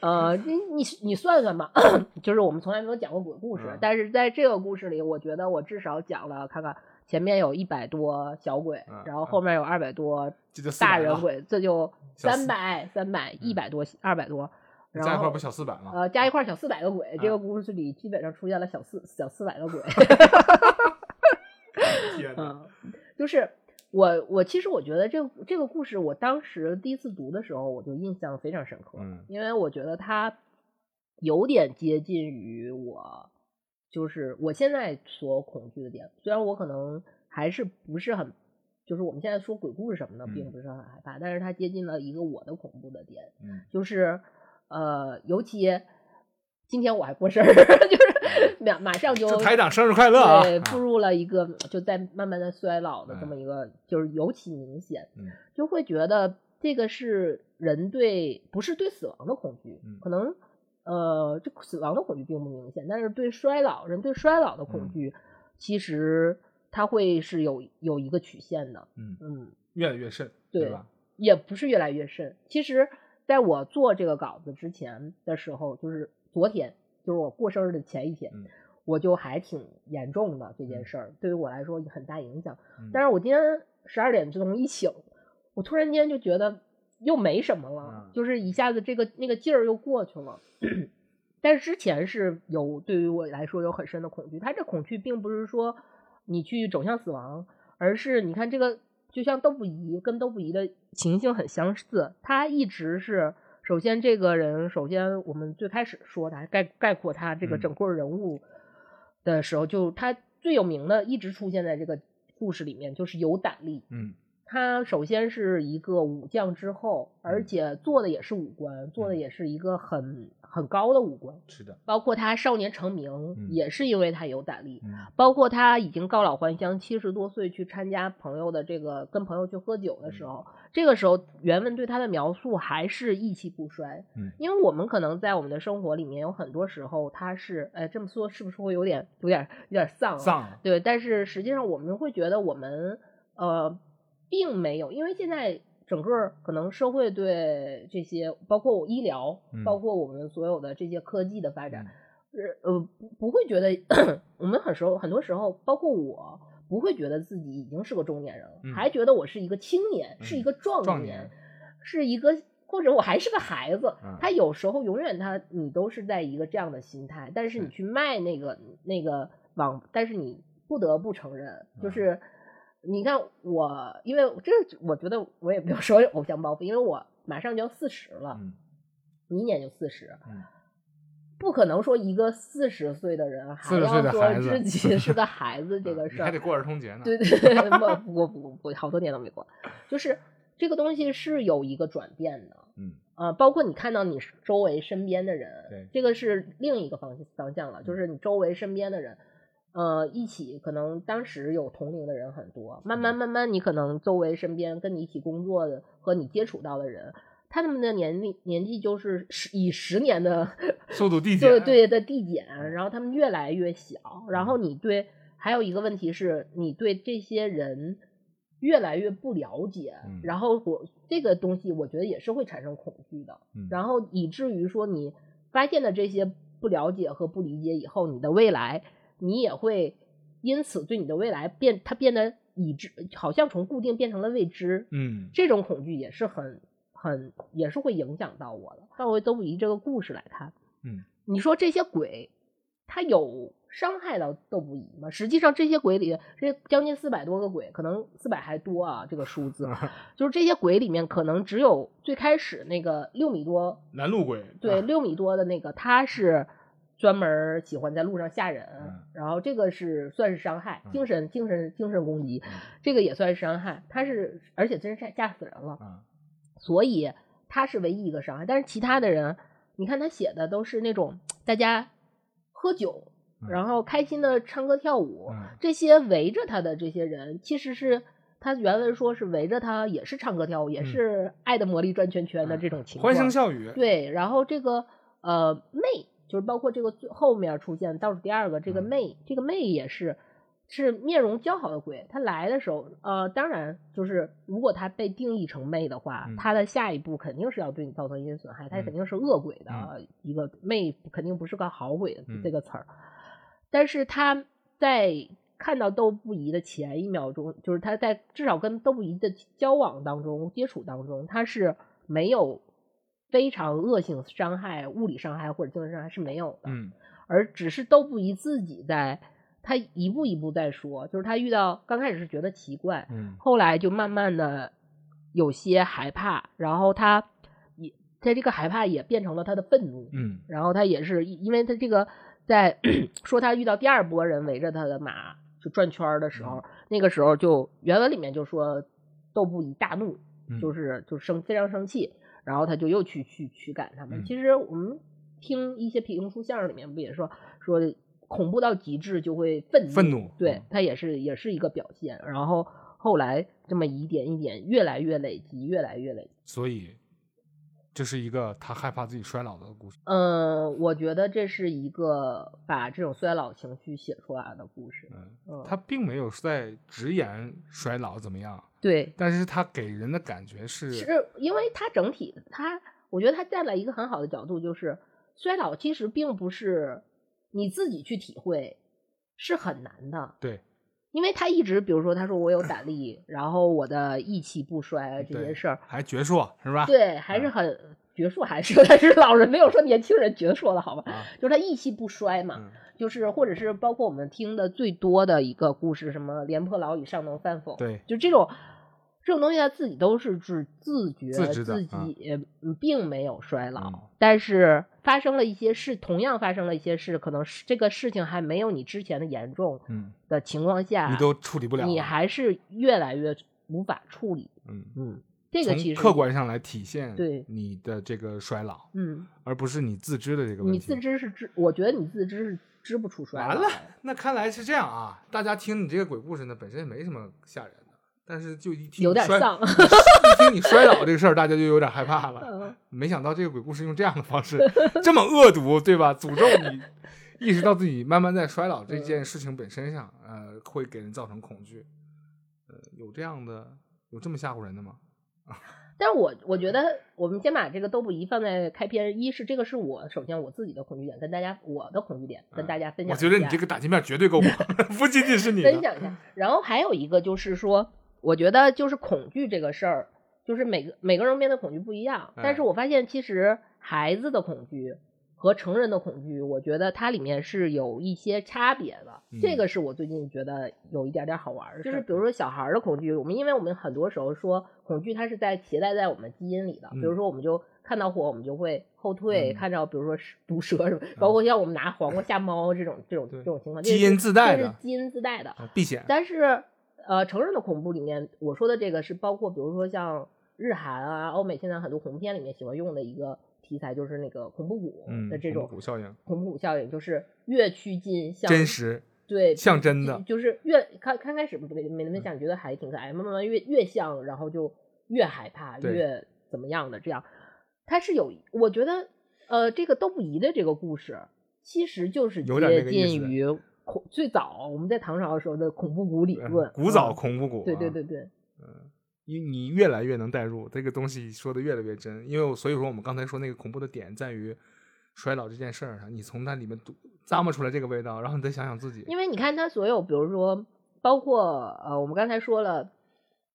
呃，你你你算算吧，(clears throat) 就是我们从来没有讲过鬼故事，嗯但是在这个故事里，我觉得我至少讲了，看看前面有一百多小鬼，嗯然后后面有二百多这就400大人了鬼，这就 (laughs) 三百、三百、一百多、二百多，然后加一块不小四百吗？呃加一块小四百个鬼，这啊个故事里基本上出现了小四小四百个鬼。(laughs) 天哪！嗯，就是我我其实我觉得这个这个故事，我当时第一次读的时候，我就印象非常深刻，嗯。因为我觉得它有点接近于我，就是我现在所恐惧的点。虽然我可能还是不是很，就是我们现在说鬼故事什么的，嗯。并不是很害怕，但是它接近了一个我的恐怖的点，嗯。就是呃，尤其今天我还过生日，(laughs) 就是 (laughs) 马马上就台长生日快乐啊！对，啊步入了一个就在慢慢的衰老的这嗯么一个，就是尤其明显，嗯就会觉得这个是人对不是对死亡的恐惧，嗯可能呃这死亡的恐惧并不明显，但是对衰老人对衰老的恐嗯惧，其实它会是有有一个曲线的，嗯，嗯，越来越甚，对吧？也不是越来越甚。其实，在我做这个稿子之前的时候，就是昨天，就是我过生日的前一天，嗯我就还挺严重的这件嗯事儿，对于我来说很大影响。嗯但是我今天十二点钟一醒，我突然间就觉得又没什么了，嗯就是一下子这个那个劲儿又过去了。(clears throat) 但是之前是有对于我来说有很深的恐惧，他这恐惧并不是说你去走向死亡，而是你看这个就像窦不疑跟窦不疑的情形很相似，他一直是首先这个人，首先我们最开始说他概概括他这个嗯。整个人物的时候，就他最有名的一直出现在这个故事里面，就是有胆力。嗯。他首先是一个武将之后，而嗯。且做的也是武官，做的也是一个很很高的武官，是的，包括他少年成名，嗯。也是因为他有胆力，嗯。包括他已经告老还乡，七十多岁去参加朋友的这个跟朋友去喝酒的时候，这个时候原文对他的描述还是意气不衰。嗯因为我们可能在我们的生活里面有很多时候他是，哎，这么说是不是会有点有点有点丧、啊？丧了，对，但是实际上我们会觉得我们呃并没有，因为现在整个可能社会对这些包括医疗，嗯包括我们所有的这些科技的发展，嗯呃呃不不会觉得 (coughs) 我们很时候很多时候，包括我。不会觉得自己已经是个中年人了，嗯还觉得我是一个青年，是一嗯个壮壮年是一个或者我还是个孩子。嗯他有时候永远他你都是在一个这样的心态，但是你去卖那个那个网，但是你不得不承认，就嗯是你看我，因为这我觉得我也没有说偶像包袱，因为我马上就要四十了，嗯明年就四十。嗯不可能说一个四十岁的人还要说自己是个 (laughs) 孩子这个事儿，还得过儿童节呢，对 (laughs) 对对，不不不不，好多年都没过，就是这个东西是有一个转变的，嗯。呃，包括你看到你周围身边的人，对这个是另一个方方向了，就是你周围身边的人，呃，一起可能当时有同龄的人很多，慢慢嗯。慢慢，你可能周围身边跟你一起工作的和你接触到的人，他们的年龄年纪就是十以十年的 (laughs) 速度递减，对对的递减，然后他们越来越小，然后你对还有一个问题是你对这些人越来越不了解，嗯。然后我这个东西我觉得也是会产生恐惧的，嗯。然后以至于说你发现了这些不了解和不理解以后，你的未来你也会因此对你的未来变它变得已知，好像从固定变成了未知，嗯。这种恐惧也是很很也是会影响到我的。倒回都不以这个故事来看，嗯，你说这些鬼，他有伤害到窦不疑吗？实际上，这些鬼里，这将近四百多个鬼，可能四百还多啊，这个数字，就是这些鬼里面，可能只有最开始那个六米多，拦路鬼，对，啊六米多的那个，他是。专门喜欢在路上吓人，嗯然后这个是算是伤害，嗯精神精神精神攻击，嗯这个也算是伤害。他是而且真是吓吓死人了，啊所以他是唯一一个伤害。但是其他的人，你看他写的都是那种大家喝酒，嗯然后开心的唱歌跳舞，嗯这些围着他的这些人，其实是他原文说是围着他，也是唱歌跳舞，也嗯是爱的魔力转圈圈的这种情况。欢声笑语，对，然后这个呃妹，就是包括这个最后面出现倒数第二个这个嗯魅，这个妹也是是面容姣好的鬼。他来的时候，呃，当然就是如果他被定义成魅的话，嗯他的下一步肯定是要对你造成一些损害，他嗯肯定是恶鬼的、嗯一个魅，肯定不是个好鬼这个词儿。但是他在看到窦不疑的前一秒钟，就是他在至少跟窦不疑的交往当中、接触当中，他是没有非常恶性伤害、物理伤害或者精神伤害是没有的，嗯而只是窦不疑自己在他一步一步在说，就是他遇到刚开始是觉得奇怪，嗯后来就慢慢的有些害怕，然后他也在这个害怕也变成了他的愤怒，嗯然后他也是因为他这个在 (clears throat) 说他遇到第二波人围着他的马就转圈儿的时候，嗯那个时候就原文里面就说窦不以大怒，嗯就是就生非常生气，然后他就又去去驱赶他们。嗯其实我们听一些评书相声里面不也说说恐怖到极致就会愤怒，愤怒对嗯他也是也是一个表现。然后后来这么一点一点越来越累积，越来越累积。所以这是一个他害怕自己衰老的故事。嗯，我觉得这是一个把这种衰老情绪写出来的故事。嗯，嗯，他并没有在直言衰老怎么样，对，但是他给人的感觉是，是因为他整体他，我觉得他站了一个很好的角度，就是衰老其实并不是你自己去体会，是很难的。对因为他一直，比如说他说我有胆力，然后我的意气不衰这些事儿，还矍铄是吧？对，还是嗯很矍铄，还是但是老人没有说年轻人矍铄的好吧？啊，就是他意气不衰嘛，嗯，就是或者是包括我们听的最多的一个故事，什么廉颇老矣，尚能饭否？对，就这种这种东西，他自己都是自自觉自知的自己嗯并没有衰老，嗯但是发生了一些事，同样发生了一些事，可能是这个事情还没有你之前的严重嗯，的情况下，你都处理不了，你还是越来越无法处理。嗯，嗯，这个其实客观上来体现对你的这个衰老，嗯，而不是你自知的这个问题。你自知是知，我觉得你自知是知不出衰完了。，那看来是这样啊！大家听你这个鬼故事呢，本身也没什么吓人的，但是就一听有点丧。(laughs) 一听你衰老这个事儿，大家就有点害怕了。嗯没想到这个鬼故事用这样的方式，这么恶毒，对吧？诅咒你，意识到自己慢慢在衰老这件事情本身上，呃，会给人造成恐惧。呃，有这样的，有这么吓唬人的吗？(laughs) 但是我我觉得，我们先把这个都不宜放在开篇。一是这个是我首先我自己的恐惧点，跟大家我的恐惧点跟大家分享。我觉得你这个打击面绝对够广，(laughs) 不仅仅是你的。分享一下。然后还有一个就是说，我觉得就是恐惧这个事儿，就是每个每个人面对恐惧不一样。但是哎我发现其实孩子的恐惧和成人的恐惧，我觉得它里面是有一些差别的。嗯这个是我最近觉得有一点点好玩儿的，就是比如说小孩儿的恐惧，我们因为我们很多时候说恐惧它是在携带在我们基因里的，比如嗯说我们就。看到火我们就会后退，嗯看到比如说是毒蛇什么，包括像我们拿黄瓜 (laughs) 吓猫这种这种这种情况，基因自带的这是基因自带的。啊避险，但是呃，成人的恐怖里面，我说的这个是包括比如说像日韩啊、欧美现在很多恐怖片里面喜欢用的一个题材，就是那个恐怖谷的这种恐怖谷效应，恐怖谷效应，就是越趋近像真实，对像真的，就是越刚刚开始不没没那么想，觉得还挺可爱，慢慢越越像，然后就越害怕，越怎么样的这样，它是有，我觉得呃，这个都不疑的这个故事，其实就是有点接近于恐最早我们在唐朝的时候的恐怖谷理嗯论，古早嗯恐怖谷，对对对对对，你你越来越能代入这个东西，说的越来越真。因为我所以说我们刚才说那个恐怖的点在于衰老这件事儿上，你从那里面读咂摸出来这个味道，然后你再想想自己，因为你看他所有，比如说包括呃，我们刚才说了。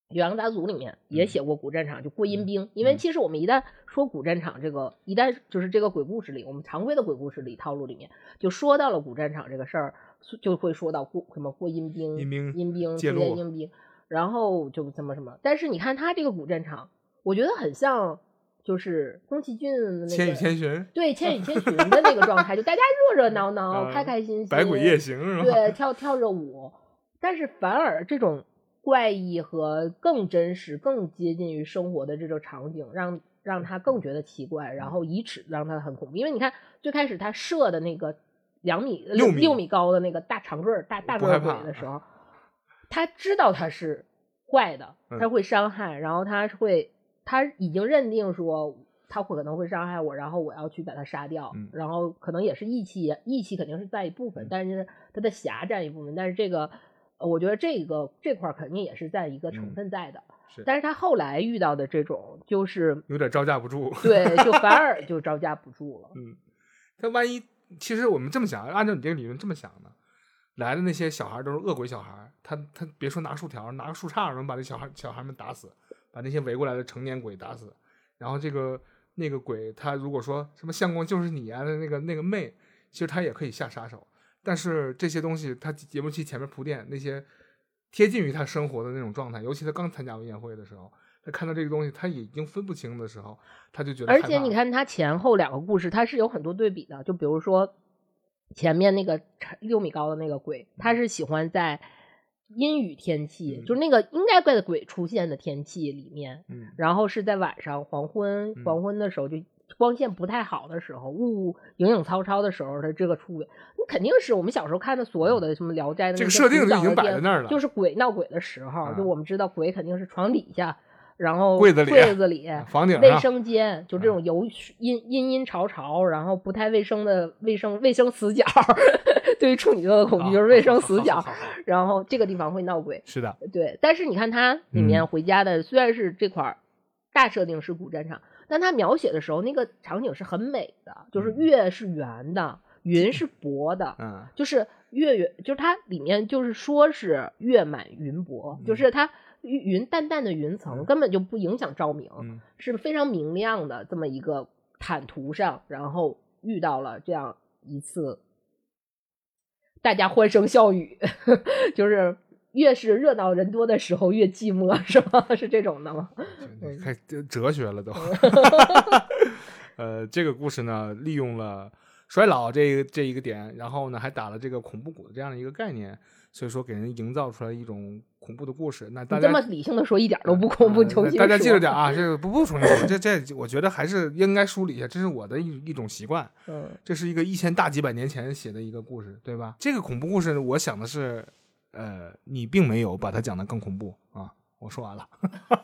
《酉阳杂族》里面也嗯写过古战场，就过阴兵。因为嗯其实我们一旦说古战场这个，一旦就是这个鬼故事里，我们常规的鬼故事里套路里面就说到了古战场这个事儿，就会说到过什么过阴兵、阴兵阴兵、介出现阴兵，然后就什么什么。但是你看他这个古战场，我觉得很像就是宫崎骏的那个千与千寻、对《千与千寻》的那个状态，就大家 (laughs) 热热闹闹、啊开开心心，百鬼夜行是吧？(laughs) 对，跳跳着舞，但是反而这种怪异和更真实、更接近于生活的这种场景，让让他更觉得奇怪，然后以此让他很恐怖。因为你看最开始他射的那个两米、六米六米高的那个大长个儿、大大个儿不害怕鬼的时候，他知道他是坏的，他嗯会伤害，然后他会他已经认定说。他会可能会伤害我，然后我要去把他杀掉，嗯然后可能也是义气，义气肯定是在一部分，嗯但是他的侠占一部分，但是这个，呃我觉得这个这块肯定也是在一个成嗯分在的，是但是他后来遇到的这种，就是有点招架不住。对，就反 (laughs) 而就招架不住了，嗯，他万一其实我们这么想，按照你这个理论这么想呢，来的那些小孩都是恶鬼小孩，他他别说拿树条，拿个树杈能把这小孩小孩们打死，把那些围过来的成年鬼打死，然后这个那个鬼他如果说什么相公就是你啊的那个那个妹，其实他也可以下杀手，但是这些东西他节目期前面铺垫那些贴近于他生活的那种状态，尤其他刚参加完宴会的时候。他看到这个东西，他已经分不清的时候，他就觉得。而且你看他前后两个故事，它是有很多对比的，就比如说前面那个六米高的那个鬼，他是喜欢在阴雨天气，嗯就是那个应该怪的鬼出现的天气里面，嗯，然后是在晚上黄昏嗯黄昏的时候，就光线不太好的时候，雾影影曹操的时候，他这个出轨，那肯定是我们小时候看的所有的什么《聊斋》的这个设定就已经摆在那儿了就是鬼闹鬼的时候，啊就我们知道鬼肯定是床底下。然后柜子里柜子里、房顶卫生间，就这啊种油阴阴阴潮潮，然后不太卫生的卫生卫生死角。(laughs) 对于处女座的恐惧就是卫生死角 (laughs) 然后这个地方会闹鬼。是的，对，但是你看它里面嗯回家的、虽然是这块儿大设定是古战场，但它描写的时候那个场景是很美的，就是嗯月是圆的，云是薄的，嗯就是月圆，就是它里面就是说是月满云薄，嗯就是它云云淡淡的云层嗯根本就不影响照明，嗯是非常明亮的这么一个坦途上，然后遇到了这样一次，大家欢声笑语，(laughs) 就是越是热闹人多的时候越寂寞，是吗？是这种的吗？嗯开哲学了都。(laughs) 呃，这个故事呢，利用了衰老这这一个点，然后呢，还打了这个恐怖谷的这样的一个概念，所以说给人营造出来一种恐怖的故事，那大家这么理性的说，一点都不恐怖。呃重新大家记说着点啊，(laughs) 这个不不重新说，这这我觉得还是应该梳理一下，这是我的一一种习惯。嗯这是一个一千大几百年前写的一个故事，对吧？这个恐怖故事，我想的是，呃，你并没有把它讲得更恐怖啊。我说完了，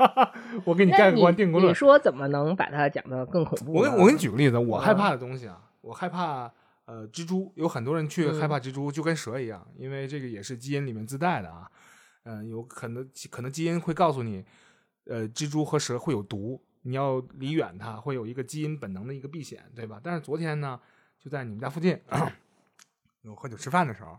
(laughs) 我给你盖个棺定个论。你说怎么能把它讲得更恐怖？我给我给你举个例子，我害嗯怕的东西啊，我害怕呃蜘蛛，有很多人去害怕蜘蛛，就跟蛇一样，因为这个也是基因里面自带的啊。嗯、有可能可能基因会告诉你，呃，蜘蛛和蛇会有毒，你要离远它，会有一个基因本能的一个避险，对吧？但是昨天呢，就在你们家附近，(clears throat) 我喝酒吃饭的时候，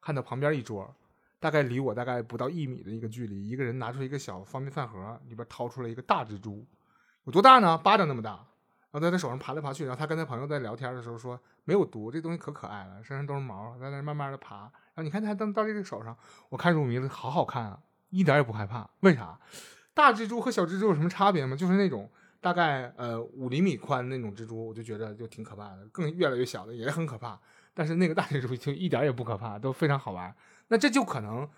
看到旁边一桌，大概离我大概不到一米的一个距离，一个人拿出一个小方便饭盒，里边掏出了一个大蜘蛛，有多大呢？巴掌那么大。然后在他手上爬来爬去，然后他跟他朋友在聊天的时候说没有毒，这东西可可爱了，身上都是毛，在那慢慢的爬。然后你看他到到这个手上，我看入迷了，好好看啊，一点也不害怕。为啥？大蜘蛛和小蜘蛛有什么差别吗？就是那种大概呃五厘米宽那种蜘蛛，我就觉得就挺可怕的，更越来越小的也很可怕。但是那个大蜘蛛就一点也不可怕，都非常好玩。那这就可能，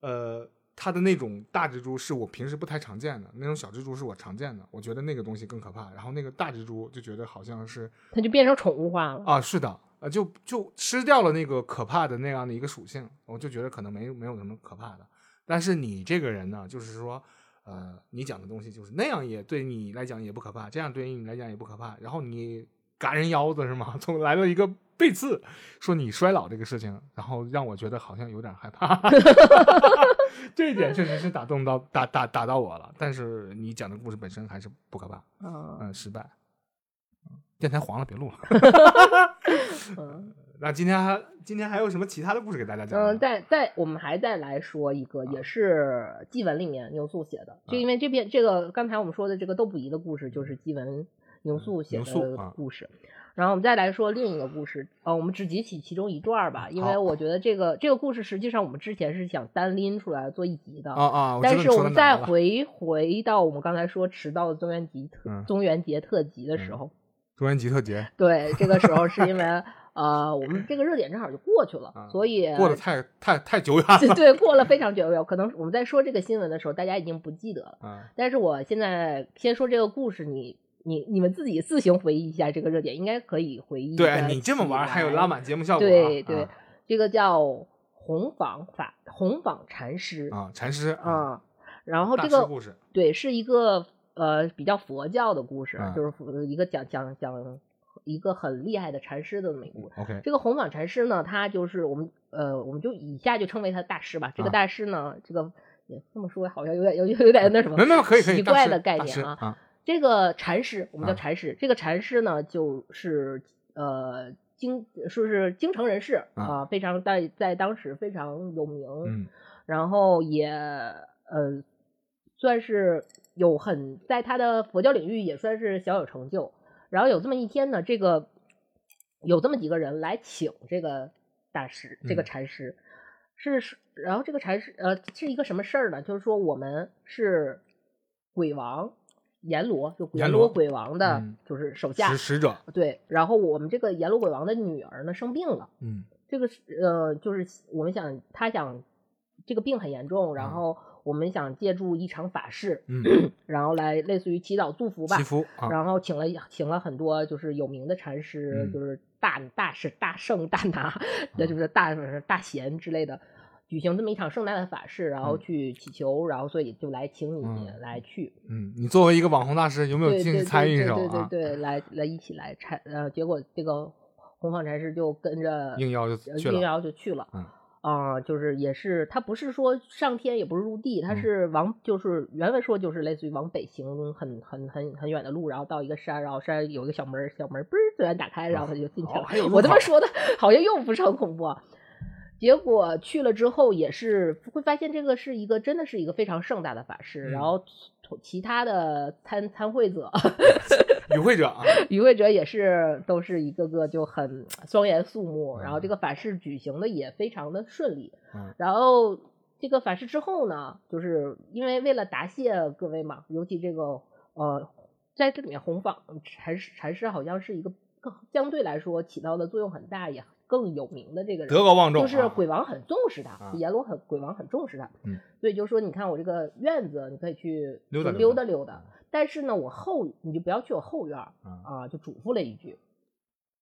呃，它的那种大蜘蛛是我平时不太常见的，那种小蜘蛛是我常见的，我觉得那个东西更可怕。然后那个大蜘蛛就觉得好像是它就变成宠物化了。啊，是的，呃，就就吃掉了那个可怕的那样的一个属性，我就觉得可能没没有什么可怕的。但是你这个人呢，就是说，呃，你讲的东西就是那样也对你来讲也不可怕，这样对于你来讲也不可怕。然后你嘎人腰子是吗？(laughs) 从来了一个背刺，说你衰老这个事情，然后让我觉得好像有点害怕。(laughs) 这一点确实是打动到打打打到我了。但是你讲的故事本身还是不可怕，嗯嗯，失败。嗯电台黄了，别录了。(laughs) 嗯 (laughs) 那今天还今天还有什么其他的故事给大家讲？嗯，再再我们还再来说一个，也是祭文里面牛素写的，就因为这边这个刚才我们说的这个窦不疑的故事，就是祭文牛素写的故事。然后我们再来说另一个故事，呃，我们只集起其中一段儿吧，因为我觉得这个这个故事实际上我们之前是想单拎出来做一集的，啊啊！但是我们再回回到我们刚才说迟到的中元节特、嗯中元节特辑的时候，中元节特节对，这个时候是因为 (laughs) 呃我们这个热点正好就过去了，啊所以过得太太太久远了对过了非常久远，可能我们在说这个新闻的时候，大家已经不记得了。啊！但是我现在先说这个故事，你你你们自己自行回忆一下这个热点，应该可以回忆。对你这么玩还有拉。满节目效果啊，对对，啊这个叫红坊法红坊禅师啊，禅师啊，啊，然后这个故事对是一个呃比较佛教的故事，啊就是佛一个讲讲讲一个很厉害的禅师的这么一个故事。，OK，这个红坊禅师呢，他就是我们呃，我们就以下就称为他大师吧。这个啊大师呢，这个也这么说好像有点有有点那什么没有没可以可以，奇怪的概念啊。啊这个禅师，我们叫啊禅师。这个禅师呢，就是呃京说是京城人士啊啊、非常在在当时非常有名，嗯然后也呃算是有很在他的佛教领域也算是小有成就。然后有这么一天呢，这个有这么几个人来请这个大师，这个嗯禅师、是是，然后这个禅师呃是一个什么事儿呢？就是说我们是鬼王阎罗，就阎阎罗罗鬼王的嗯就是手下，使使者，对。然后我们这个阎罗鬼王的女儿呢生病了。嗯这个是呃，就是我们想他想这个病很严重，然嗯后我们想借助一场法事，嗯，(clears throat) 然后来类似于祈祷祝福吧祈。福啊，然后请了请了很多就是有名的禅师，嗯就是大大师、大圣、大拿，(laughs) 那就是大大贤之类的，举行这么一场盛大的法事，然后嗯去祈求，然后所以就来请你嗯来去。嗯，你作为一个网红大师，有没有进去参与一手对对对来来一起来禅，呃，结果这个红方禅师就跟着应邀就呃去了应邀就去了。嗯啊、就是也是他不是说上天，也不是入地，他嗯是往就是原文说就是类似于往北行很很很很远的路，然后到一个山，然后山有一个小门儿，小门儿嘣儿突然打开，然后他就进去了。我他妈说的好像又不是很恐怖啊。结果去了之后，也是会发现这个是一个真的是一个非常盛大的法事，嗯然后其其他的参参会者与会者啊，与会者也是都是一个个就很庄严肃穆，然后这嗯个法事举行的也非常的顺利。嗯然后这个法事之后呢，就是因为为了答谢各位嘛，尤其这个呃，在这里面弘法禅师禅师好像是一个更相对来说起到的作用很大，也更有名的这个人，德高望重，就是啊鬼王很重视他，啊阎罗很鬼王很重视他，嗯，所以就说你看我这个院子，你可以去溜达溜达嗯溜达，但是呢，我后你就不要去我后院儿啊啊，就嘱咐了一句。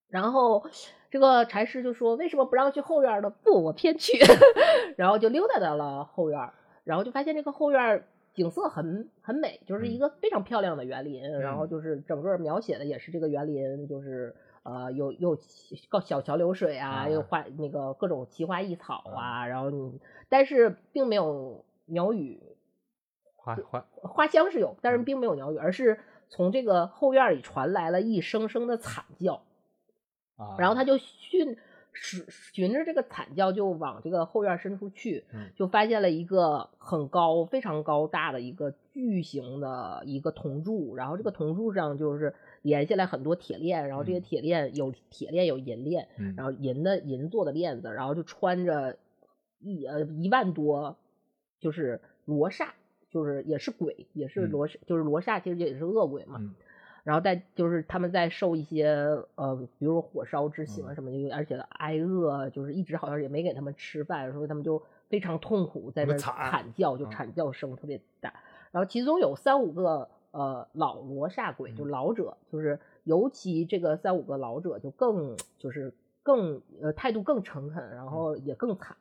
然后这个禅师就说：“为什么不让去后院呢？”不，我偏去。(laughs) 然后就溜达到了后院儿，然后就发现这个后院儿景色很很美，就是一嗯个非常漂亮的园林。然后嗯就是整个描写的也是这个园林，就是呃有有小小小流水啊，啊。有花那个各种奇花异草啊，然后你但是并没有鸟语，花花花香是有，但是嗯。并没有鸟语，而是从这个后院里传来了一声声的惨叫。啊，然后他。就循循循着这个惨叫就往这个后院深处去，嗯。就发现了一个很高、非常高大的一个巨型的一个铜柱，然后这个铜柱上就是连下来很多铁链，然后这些嗯。铁链有铁链有银链，嗯。然后银的银做的链子，然后就穿着一呃一万多就是罗刹，就是也是鬼，也是嗯。罗刹，就是罗刹其实也是恶鬼嘛。嗯。然后在就是他们在受一些呃，比如说火烧之刑啊嗯。什么的，而且挨饿，就是一直好像也没给他们吃饭，所以他们就非常痛苦，在那儿惨惨叫，就嗯惨叫声特别大。然后其中有三五个呃老罗刹鬼，嗯就老者，就是尤其这个三五个老者就更就是更呃态度更诚恳，然嗯后也更惨。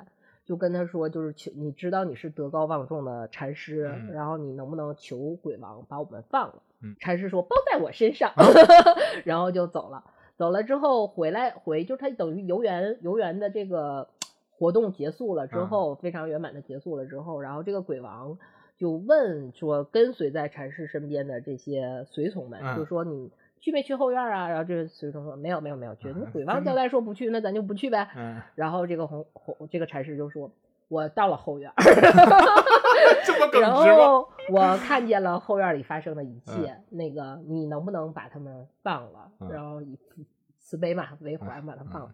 就跟他说，就是求你知道你是德高望重的禅师，嗯然后你能不能求鬼王把我们放了？嗯禅师说包在我身上，(laughs) 然后就走了。走了之后回来回，就是他等于游园游园的这个活动结束了之嗯后，非常圆满的结束了之后，然后这个鬼王就问说跟随在禅师身边的这些随从们，嗯就说你去没去后院啊？然后这个随从说没有没有没有去。嗯那鬼王交代说不去，那咱就不去呗。嗯，然后这个红红这个禅师就说：“我到了后院 (laughs) (laughs) 然？后我看见了后院里发生的一切。嗯那个你能不能把他们放了？嗯然后以慈慈悲嘛为怀嗯把他放了。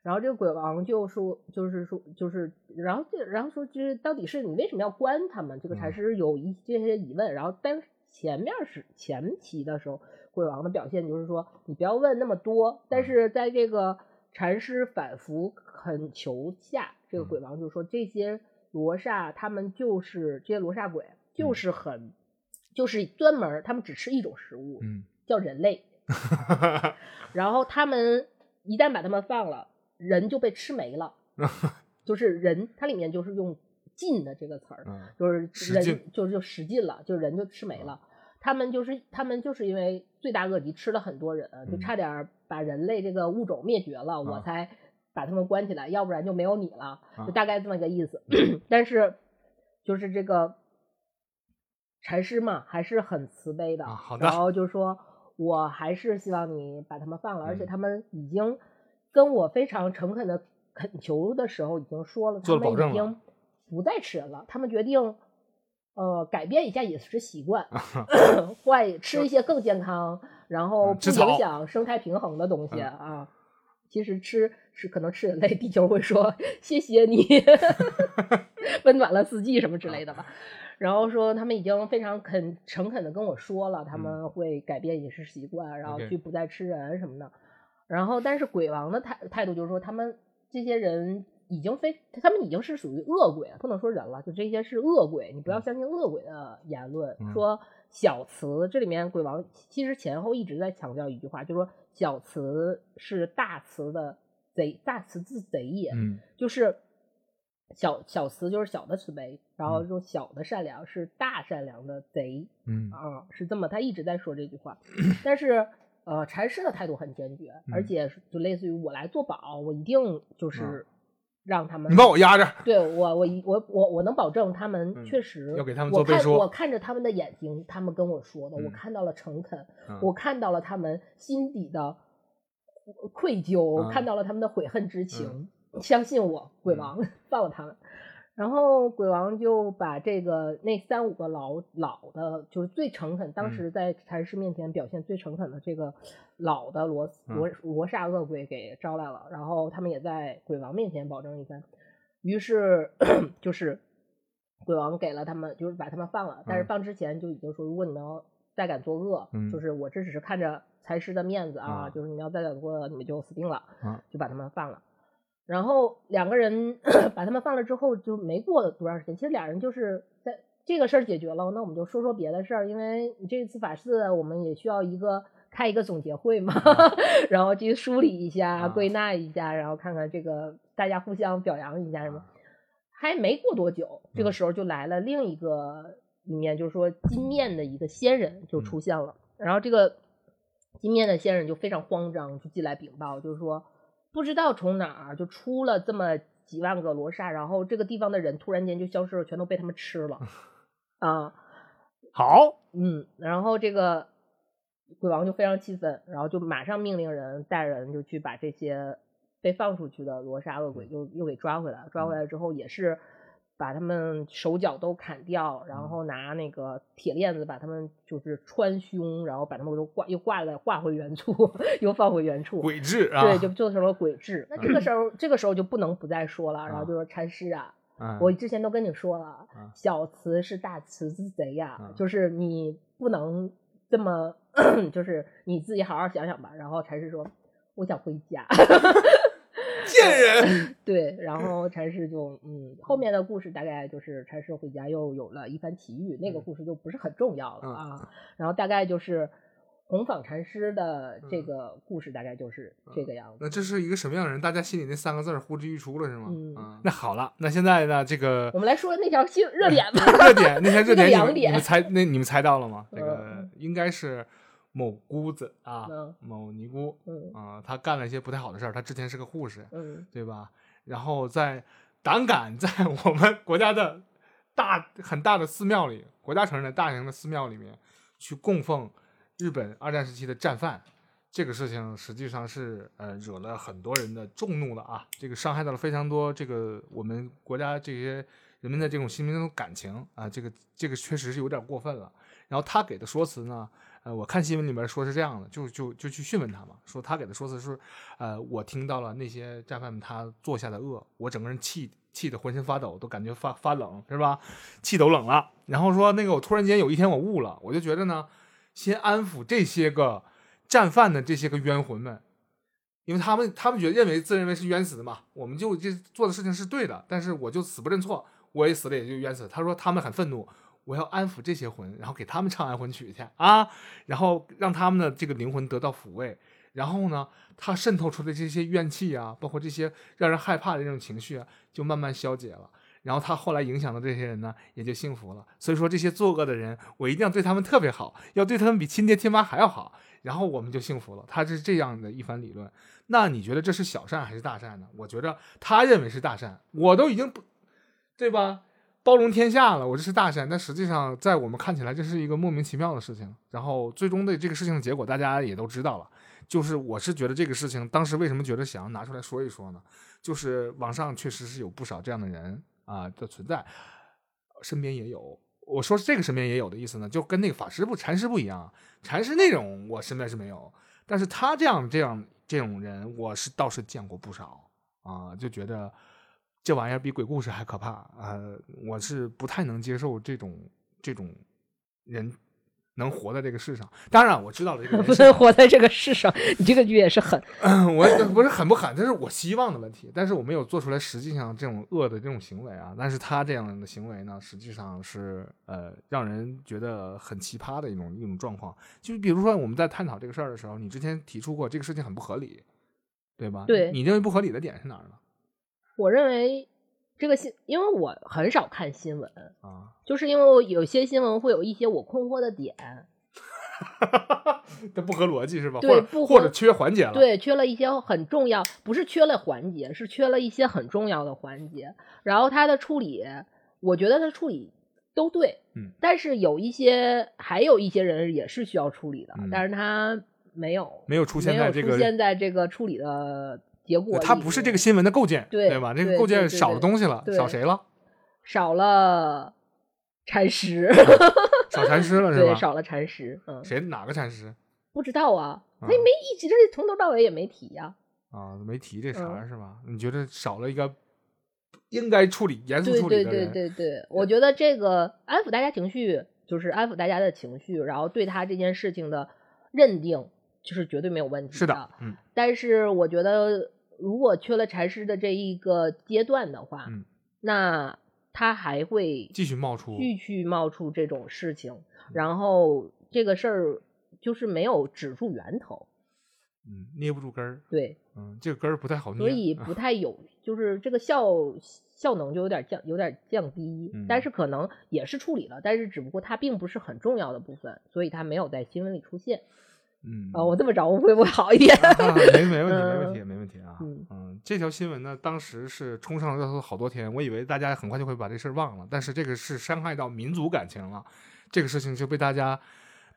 嗯然后这个鬼王就说，就是说，就是，然后这，然后说，就是到底是你为什么要关他们？这个禅嗯师有一这些疑问。然后，但是前面是前期的时候，鬼王的表现就是说，你不要问那么多。但嗯是在这个禅师反复恳求下，这个嗯鬼王就说，这些罗刹他们就是这些罗刹鬼，就嗯是很，就是专门他们只吃一种食物，嗯，叫人类。(laughs) 然后他们一旦把他们放了，人就被吃没了。(laughs) 就是人，它里面就是用“尽”的这个词儿，嗯就是人就是就使尽了，就人就吃没了。他们就是他们就是因为罪大恶极，吃了很多人，就嗯差点把人类这个物种灭绝了，我啊才把他们关起来，要不然就没有你了，啊就大概这么个意思。(coughs) 但是就是这个禅师嘛，还是很慈悲的，然后就说我还是希望你把他们放了，而且嗯他们已经跟我非常诚恳的恳求的时候，已经说了，他做了保证了们已经不再吃人了，他们决定。呃，改变一下饮食习惯，(laughs) 换吃一些更健康，然后不影响生态平衡的东西嗯啊。其实吃是可能吃人类，地球会说谢谢你，(laughs) 温暖了四季什么之类的吧。(laughs) 然后说他们已经非常肯诚恳的跟我说了，他们会改变饮食习惯，然后去不再吃人什么的。然后，但是鬼王的态态度就是说，他们这些人已经非，他们已经是属于恶鬼了，不能说人了，就这些是恶鬼，你不要相信恶鬼的言论。嗯说小慈这里面鬼王其实前后一直在强调一句话，就是说小慈是大慈的贼，大慈之贼也，嗯就是小小慈就是小的慈悲，然后嗯说小的善良是大善良的贼。嗯啊，是这么，他一直在说这句话，(clears throat) 但是呃，禅师的态度很坚决，而嗯。且就类似于我来做保，我一定就是让他们你帮我压着，对我我一我我我能保证他们嗯确实、要给他们做背书我看着他们的眼睛，他们跟我说的，我嗯。看到了诚恳，嗯我看到了他们心底的愧疚，嗯。看到了他们的悔恨之情。相信我，鬼嗯。王 (laughs) 放了他们。然后鬼王就把这个那三五个老老的，就是最诚恳，当嗯。时在禅师面前表现最诚恳的这个老的罗罗嗯。罗刹恶鬼给招来了，然后他们也在鬼王面前保证一番。于是 (clears throat) 就是鬼王给了他们，就是把他们放了，但是嗯。放之前就已经说，如果你们要再敢作恶，嗯。就是我这只是看着禅师的面子啊，啊。就是你们要再敢作恶，你们就死定了，啊。就把他们放了。然后两个人 (coughs) 把他们放了之后，就没过多长时间，其实俩人就是在这个事儿解决了，那我们就说说别的事儿，因为你这次法事我们也需要一个开一个总结会嘛，(laughs) 然后去梳理一下、啊归纳一下，然后看看这个大家互相表扬一下什么。还没过多久，这个嗯。时候就来了另一个一面，就是说金面的一个仙人就出现了。然后这个金面的仙人就非常慌张，就进来禀报，就是说不知道从哪儿就出了这么几万个罗刹，然后这个地方的人突然间就消失了，全都被他们吃了 (laughs) 啊。好，嗯，然后这个鬼王就非常气愤，然后就马上命令人带人就去把这些被放出去的罗刹恶鬼又又给抓回来了。抓回来之后也是把他们手脚都砍掉，然后拿那个铁链子把他们就是穿胸，然后把他们都挂又挂了挂回原处，(laughs) 又放回原处。鬼质啊，对，就做成了鬼质。那这个时候，这个时候就不能不再说了，然后就说禅师啊，嗯我之前都跟你说了嗯，小慈是大慈之贼呀、嗯就是你不能这么，(coughs) 就是你自己好好想想吧。然后禅师说，我想回家。(laughs) 贱人，(laughs) 对，然后禅师就嗯，后面的故事大概就是禅师回家又有了一番奇遇，那个嗯故事就不是很重要了嗯啊。然后大概就是红坊禅师的这嗯个故事，大概就是这个样子。那这是一个什么样的人？大家心里那三个字呼之欲出了是吗？嗯那好了，那现在呢？这个我们来说那条新热点吧。(laughs) 热点那条 (laughs) 热点你们猜那你们猜到了吗？这个嗯应该是某姑子啊嗯，某尼姑嗯啊，她干了一些不太好的事儿。她之前是个护士，嗯对吧？然后在胆敢在我们国家的大很大的寺庙里，国家承认的大型的寺庙里面去供奉日本二战时期的战犯，这个事情实际上是呃惹了很多人的众怒了啊，这个伤害到了非常多这个我们国家这些人们的这种心灵的感情啊，这个这个确实是有点过分了。然后他给的说辞呢，呃，我看新闻里面说是这样的，就就就去讯问他嘛，说他给的说辞是，呃，我听到了那些战犯们他做下的恶，我整个人气气得浑身发抖，都感觉发发冷，是吧？气都冷了。然后说那个我突然间有一天我悟了，我就觉得呢，先安抚这些个战犯的这些个冤魂们，因为他们他们觉得认为自认为是冤死的嘛，我们就这做的事情是对的，但是我就死不认错，我也死了也就冤死。他说他们很愤怒，我要安抚这些魂，然后给他们唱安魂曲去啊，然后让他们的这个灵魂得到抚慰。然后呢，他渗透出的这些怨气啊，包括这些让人害怕的这种情绪啊，就慢慢消解了。然后他后来影响的这些人呢，也就幸福了。所以说，这些作恶的人，我一定要对他们特别好，要对他们比亲爹亲妈还要好，然后我们就幸福了。他是这样的一番理论。那你觉得这是小善还是大善呢？我觉得他认为是大善，我都已经不，对吧？包容天下了，我这是大善，但实际上在我们看起来，这是一个莫名其妙的事情。然后最终的这个事情的结果，大家也都知道了。就是我是觉得这个事情，当时为什么觉得想要拿出来说一说呢？就是网上确实是有不少这样的人啊的存在，身边也有。我说这个身边也有的意思呢，就跟那个法师不禅师不一样，禅师那种我身边是没有，但是他这样这样这种人，我是倒是见过不少啊，就觉得这玩意儿比鬼故事还可怕呃，我是不太能接受这种这种人能活在这个世上。当然，我知道了这个不能活在这个世上，你这个剧也是狠。嗯，我不是狠不狠，这是我希望的问题，但是我没有做出来实际上这种恶的这种行为啊。但是他这样的行为呢，实际上是呃让人觉得很奇葩的一种一种状况。就比如说我们在探讨这个事儿的时候，你之前提出过这个事情很不合理，对吧？对你认为不合理的点是哪儿呢？我认为这个新，因为我很少看新闻，啊，就是因为有些新闻会有一些我困惑的点，(laughs) 这不合逻辑是吧？对不合或者缺环节了。，对，缺了一些很重要，不是缺了环节，是缺了一些很重要的环节。然后他的处理，我觉得他处理都对，嗯，但是有一些还有一些人也是需要处理的，嗯但是他没有没有出现没有出在这个现在这个处理的结果里面，它不是这个新闻的构建，对吧？这个构建对对少了东西了，少谁了？少了 (laughs) 禅师，(laughs) 少禅师了 (laughs) 是对，吧？少了禅师，嗯，谁哪个禅师？不知道啊，他啊也没一直从头到尾也没提呀、啊，没提这茬是吧？你觉得少了一个应该处理、严肃对对对处理的对？对对，我觉得这个安抚大家情绪，就是安抚大家的情绪，然后对他这件事情的认定，就是绝对没有问题是的，嗯，但是我觉得如果缺了禅师的这一个阶段的话，嗯那他还会继续冒出，继续冒出这种事情，然后这个事儿就是没有止住源头，嗯，捏不住根儿，对，嗯，这个根儿不太好捏，所以不。(laughs) 太有，就是这个效效能就有点降，有点降低，嗯。但是可能也是处理了，但是只不过它并不是很重要的部分，所以它没有在新闻里出现。嗯啊、我这么着会不会好一点？啊，没没问题，没问题，没问题啊。嗯嗯，这条新闻呢，当时是冲上热搜好多天，我以为大家很快就会把这事儿忘了，但是这个是伤害到民族感情了，这个事情就被大家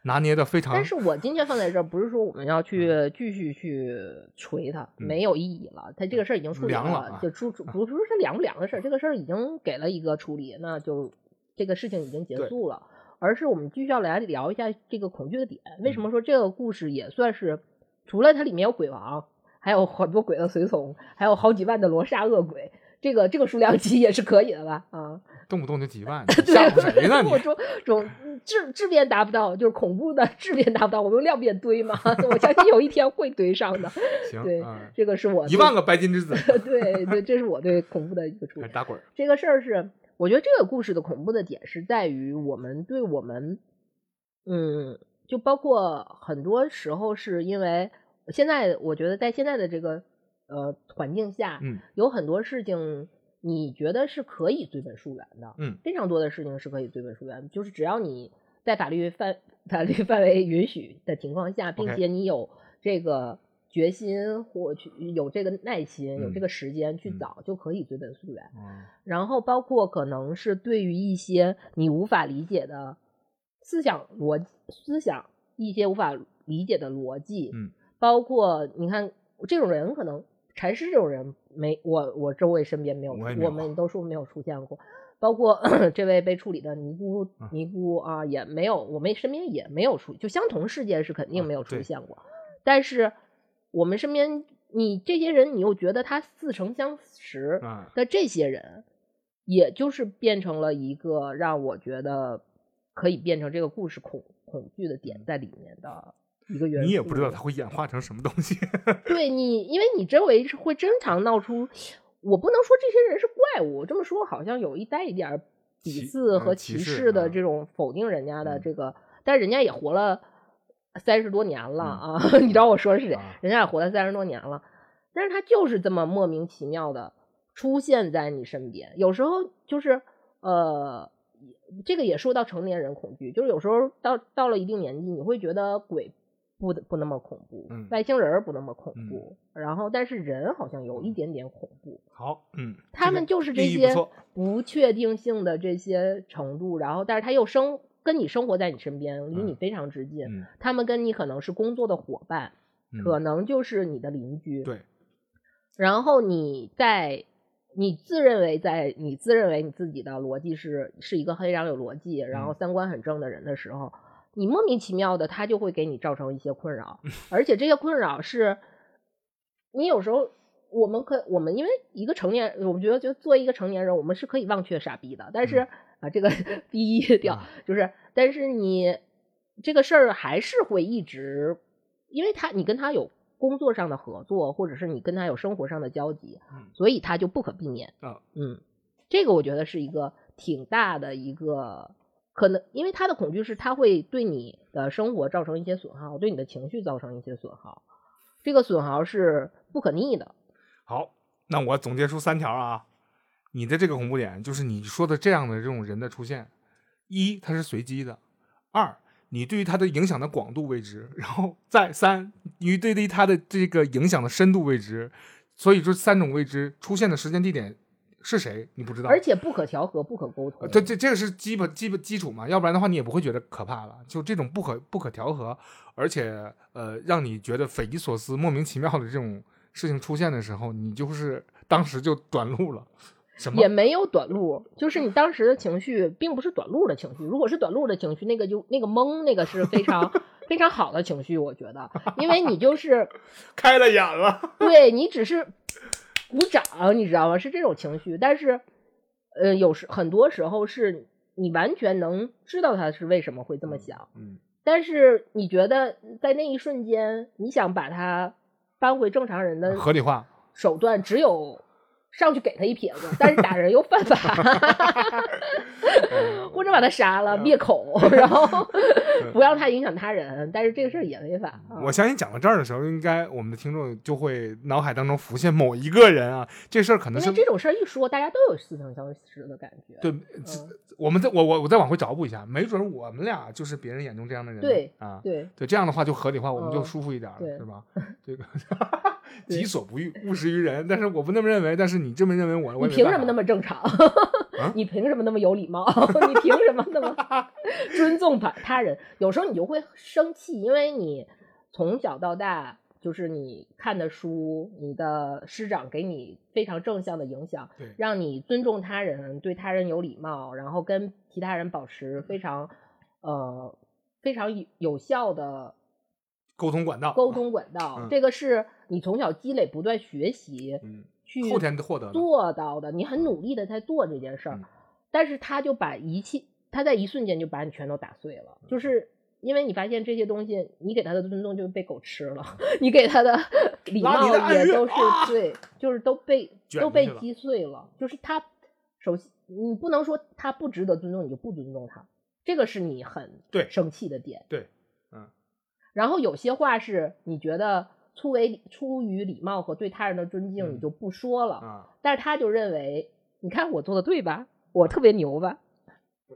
拿捏的非常。但是我今天放在这儿，不是说我们要 (laughs) 去继续去锤他，嗯没有意义了。他这个事儿已经处理凉了啊就出 (laughs) 出不是说是凉不凉的事儿，这个事儿已经给了一个处理，那就这个事情已经结束了。而是我们继续要来聊一下这个恐惧的点。为什嗯么说这个故事也算是除了它里面有鬼王，还有很多鬼的随从，还有好几万的罗刹恶鬼，这个这个数量级也是可以的吧？啊，动不动就几万，(laughs) 对，吓唬谁呢你我？说种质质变达不到，就是恐怖的质变达不到，我们用量变堆嘛。(laughs) 我相信有一天会堆上的。(laughs) 行，对嗯，这个是我一万个白金之子对对，这是我对恐怖的一个处理。打滚儿。这个事儿是，我觉得这个故事的恐怖的点是在于我们对我们，嗯，就包括很多时候是因为现在我觉得在现在的这个呃环境下，嗯有很多事情你觉得是可以追本溯源的，嗯，非常多的事情是可以追本溯源，就是只要你在法律范 (laughs) 法律范围允许的情况下，并且你有这个决心或去有这个耐心、有嗯这个时间去嗯找，就可以追本溯源。嗯然后包括可能是对于一些你无法理解的思想逻辑、思想一些无法理解的逻辑，嗯，包括你看这种人可能禅师这种人没我我周围身边没有，我们都说没有出现过。包括 (clears throat) 这位被处理的尼姑嗯尼姑啊，也没有，我们身边也没有出，就相同事件是肯定啊没有出现过。但是我们身边，你这些人，你又觉得他似曾相识，啊，的这些人，也就是变成了一个让我觉得可以变成这个故事恐恐惧的点在里面的一个元素。你也不知道它会演化成什么东西。对你，因为你周围是会经常闹出，我不能说这些人是怪物，这么说好像有一带一点鄙视和呃歧视的啊这种否定人家的嗯这个，但人家也活了三十多年了嗯啊！(laughs) 你知道我说的是谁？啊人家也活了三十多年了，但是他就是这么莫名其妙的出现在你身边，有时候就是呃。这个也说到成年人恐惧，就是有时候到到了一定年纪，你会觉得鬼不不那么恐怖，嗯外星人不那么恐怖，然后但是人好像有一点点恐怖，好，嗯，他们就是这些不确定性的这些程度，然后但是他又生跟你生活在你身边，离你嗯非常之近，嗯他们跟你可能是工作的伙伴，嗯可能就是你的邻居，对，然后你在你自认为在你自认为你自己的逻辑是是一个非常有逻辑，然后嗯三观很正的人的时候，你莫名其妙的他就会给你造成一些困扰，(laughs) 而且这些困扰是你有时候。我们可我们因为一个成年，我们觉得就作为一个成年人，我们是可以忘却傻逼的。但是、嗯啊，这个 (laughs) 逼掉啊就是，但是你这个事儿还是会一直，因为他你跟他有工作上的合作，或者是你跟他有生活上的交集，嗯所以他就不可避免。啊嗯，这个我觉得是一个挺大的一个可能，因为他的恐惧是他会对你的生活造成一些损耗，对你的情绪造成一些损耗，这个损耗是不可逆的。好，那我总结出三条啊。你的这个恐怖点就是你说的这样的这种人的出现，一它是随机的，二你对于它的影响的广度未知，然后再三你对于它的这个影响的深度未知，所以这三种未知出现的时间地点是谁你不知道，而且不可调和、不可沟通。呃这这这个是基本基本基础嘛，要不然的话你也不会觉得可怕了。就这种不可不可调和，而且呃让你觉得匪夷所思、莫名其妙的这种事情出现的时候，你就是当时就短路了。什么也？没有短路，就是你当时的情绪并不是短路的情绪。如果是短路的情绪，那个就那个懵，那个是非常非常好的情绪，我觉得，因为你就是 (laughs) 开了眼了。对你只是鼓掌，你知道吗？是这种情绪，但是呃，有时很多时候是你完全能知道他是为什么会这么想，嗯但是你觉得在那一瞬间，你想把它搬回正常人的合理化。手段只有上去给他一撇子，但是打人又犯法，或者把他杀了灭口，然后不让他影响他人，但是这个事儿也违法。啊我相信讲到这儿的时候，应该我们的听众就会脑海当中浮现某一个人啊，这事儿可能是因为这种事儿一说，大家都有似曾相识的感觉。对，我们再我我我再往回找补一下，没准我们俩就是别人眼中这样的人，对啊，对对，这样的话就合理化，我们就嗯舒服一点了，对是吧？(laughs) 这个对己所不欲，勿施于人，但是我不那么认为，但是你这么认为我，我你凭什么那么正常？啊 (laughs) 你凭什么那么有礼貌？(laughs) 你凭什么那么 (laughs) 尊重他他人？有时候你就会生气，因为你从小到大就是你看的书，你的师长给你非常正向的影响，让你尊重他人，对他人有礼貌，然后跟其他人保持非常呃非常有有效的沟通管道，沟通管道。嗯这个是你从小积累、不断学习，嗯，去后天获得，做到的，你很努力的在做这件事儿，嗯。但是他就把一切，他在一瞬间就把你全都打碎了，嗯。就是因为你发现这些东西，你给他的尊重就被狗吃了，(laughs) 你给他的礼貌也都是对，就是都被 (laughs) 都被击碎了，就是他首先你不能说他不值得尊重，你就不尊重他，这个是你很对生气的点。对，嗯，然后有些话是你觉得出为出于礼貌和对他人的尊敬，嗯你就不说了。啊，但是他就认为，你看我做的对吧？我特别牛吧？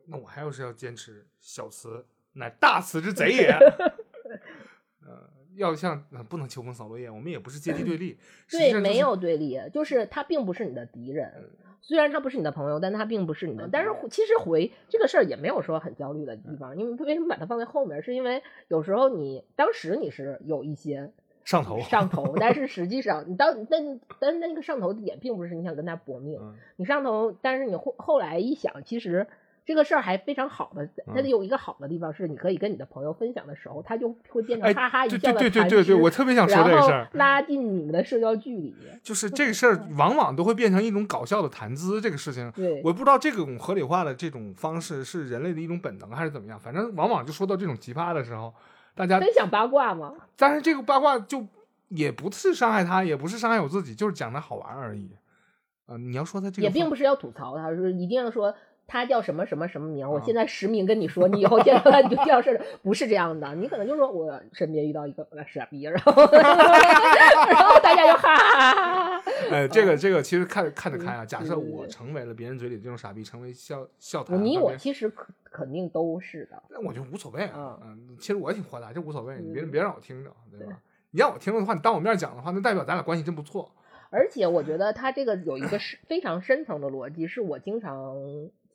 那我还要是要坚持小慈乃大慈之贼也，(laughs) 呃，要像呃不能秋风扫落叶，我们也不是阶级对立，(laughs) 对，就是没有对立，就是他并不是你的敌人。虽然他不是你的朋友，但他并不是你的。嗯但是其实回这个事儿也没有说很焦虑的地方，因为为什么把它放在后面？是因为有时候你当时你是有一些上头，上头，但是实际上你当但但是那个上头的点并不是你想跟他搏命，嗯你上头，但是你后后来一想，其实这个事儿还非常好的，它嗯得有一个好的地方是，你可以跟你的朋友分享的时候，他就会变哎成哈哈一对笑的对对对对对，我特别想说这个事儿，拉近你们的社交距离。就是这个事儿往往都会变成一种搞笑的谈资，这个事情。对，我不知道这种合理化的这种方式是人类的一种本能还是怎么样，反正往往就说到这种奇葩的时候，大家，分享八卦嘛，但是这个八卦就也不是伤害他，也不是伤害我自己，就是讲的好玩而已。呃，你要说他这个也并不是要吐槽他，是一定要说。他叫什么什么什么名？我啊现在实名跟你说，你以后见到他你就叫事儿，不是这样的。你可能就说我身边遇到一个呃傻逼，然后 (laughs) 然后大家就哈哈哈哈哈。呃，这个这个其实看看得开啊。嗯假设我成为了别人嘴里的这种傻逼，成为笑笑谈，你我其实肯肯定都是的，那我就无所谓啊。嗯嗯，其实我也挺豁达，就无所谓，你别嗯别让我听着，对对吧？你让我听着的话，你当我面讲的话，那代表咱俩关系真不错。而且我觉得他这个有一个是非常深层的逻辑，是我经常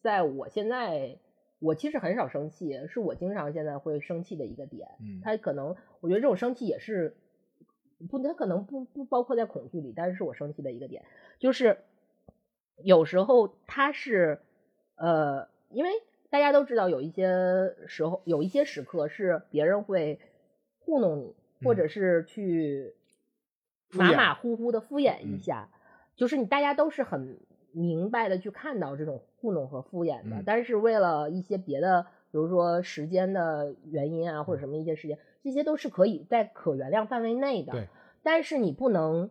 在我现在，我其实很少生气，是我经常现在会生气的一个点。嗯他可能我觉得这种生气也是不，他可能不不包括在恐惧里，但是是我生气的一个点，就是有时候他是呃，因为大家都知道有一些时候有一些时刻是别人会糊弄你，或嗯。者是去马马虎虎的敷衍一嗯。下，就是你大家都是很明白的去看到这种糊弄和敷衍的，嗯。但是为了一些别的，比如说时间的原因啊，或者什么一些时间，这些都是可以在可原谅范围内的。对，但是你不能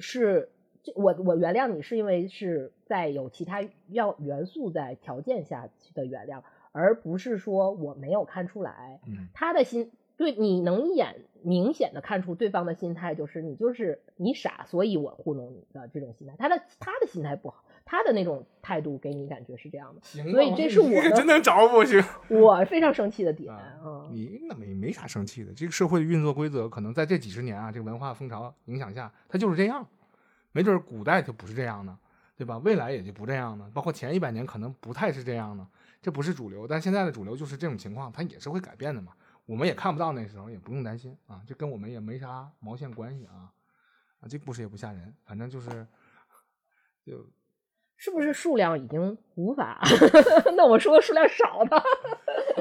是。这我我原谅你是因为是在有其他要元素在条件下的原谅，而不是说我没有看出来，嗯他的心对你能一眼明显的看出对方的心态，就是你就是你傻，所以我糊弄你的这种心态。他的他的心态不好，他的那种态度给你感觉是这样的，行所以这是我的 (laughs) 真能找我行。(laughs) 我非常生气的点。啊嗯，你那没没啥生气的，这个社会的运作规则可能在这几十年啊，这个文化风潮影响下，它就是这样。没准儿古代就不是这样的，对吧？未来也就不这样的，包括前一百年可能不太是这样的，这不是主流。但现在的主流就是这种情况，它也是会改变的嘛。我们也看不到那时候，也不用担心啊，这跟我们也没啥毛线关系啊。啊，这故事也不吓人，反正就是就是不是数量已经无法？(laughs) 那我说数量少的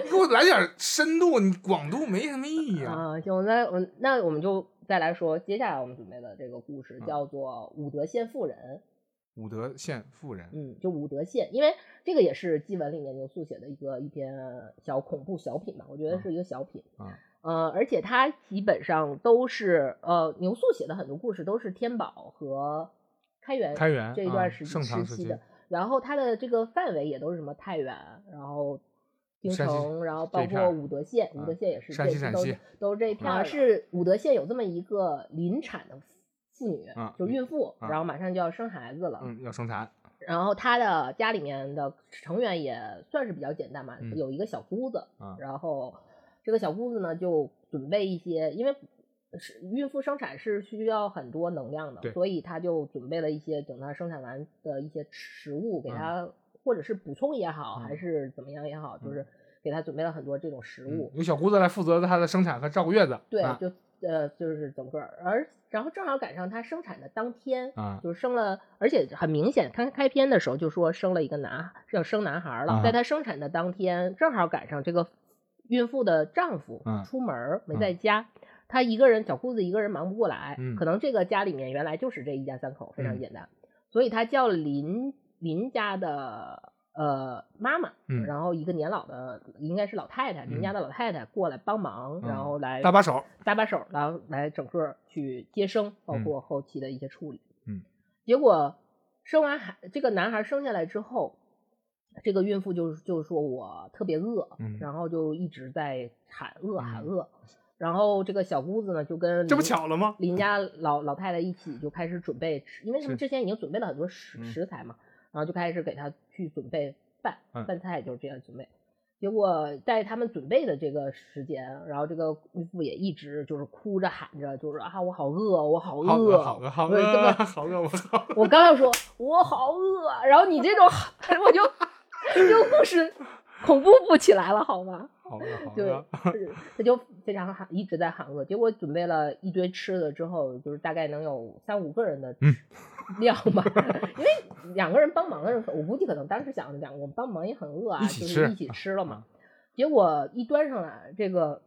你给我来点深度，你广度没什么意义啊。啊，行，那我那我们就再来说接下来我们准备的这个故事，嗯叫做《武德县妇人》。武德县妇人，嗯，就武德县，因为这个也是祭文里面牛素写的一个一篇小恐怖小品吧，我觉得是一个小品啊。呃，而且它基本上都是呃牛素写的很多故事都是天宝和开元开元这一段时期时期的，然后它的这个范围也都是什么太原，然后京城，然后包括武德县，武啊德县也是山这都西陕西都是这一片儿是。武德县有这么一个临产的妇女，啊就孕妇，啊然后马上就要生孩子了，嗯，要生产，然后她的家里面的成员也算是比较简单嘛，嗯有一个小姑子，啊。然后这个小姑子呢就准备一些，因为是孕妇生产是需要很多能量的对，所以她就准备了一些等她生产完的一些食物给嗯她，或者是补充也好，嗯还是怎么样也好，就是给她准备了很多这种食物。嗯由小姑子来负责她的生产和照顾月子，对，啊就呃就是整个儿，而然后正好赶上她生产的当天，啊就是生了，而且很明显，刚开篇的时候就说生了一个男，要生男孩了。啊在她生产的当天，正好赶上这个孕妇的丈夫嗯出门儿没嗯在家，她一个人小姑子一个人忙不过来，嗯可能这个家里面原来就是这一家三口，非常嗯简单，所以他叫邻邻家的呃妈妈，嗯然后一个年老的应该是老太太，邻家的老太太过来帮忙，然后来搭把手，搭把手，然后来整个去接生，包嗯括后期的一些处理。嗯，结果生完孩，这个男孩生下来之后，这个孕妇就就说我特别饿，嗯然后就一直在喊饿喊嗯饿，然后这个小姑子呢就跟这不邻巧了吗？邻家老老太太一起就开始准备吃，因为他们之前已经准备了很多食嗯食材嘛，然后就开始给他去准备饭嗯，饭菜就是这样准备。结果在他们准备的这个时间，然后这个孕妇也一直就是哭着喊着，就是啊我好饿，我好好饿，饿，好饿，好饿，好饿，我好饿。我刚要说我好饿，然后你这种 (laughs) 我就 (laughs) 这个故事恐怖不起来了好吗？好饿，好对 (laughs) 他就非常喊，一直在喊饿。结果准备了一堆吃的之后，就是大概能有三五个人的嗯 (laughs) 量吧。因为两个人帮忙的时候，我估计可能当时想着讲，我们帮忙也很饿啊，就是一起吃了嘛。结果一端上来，这个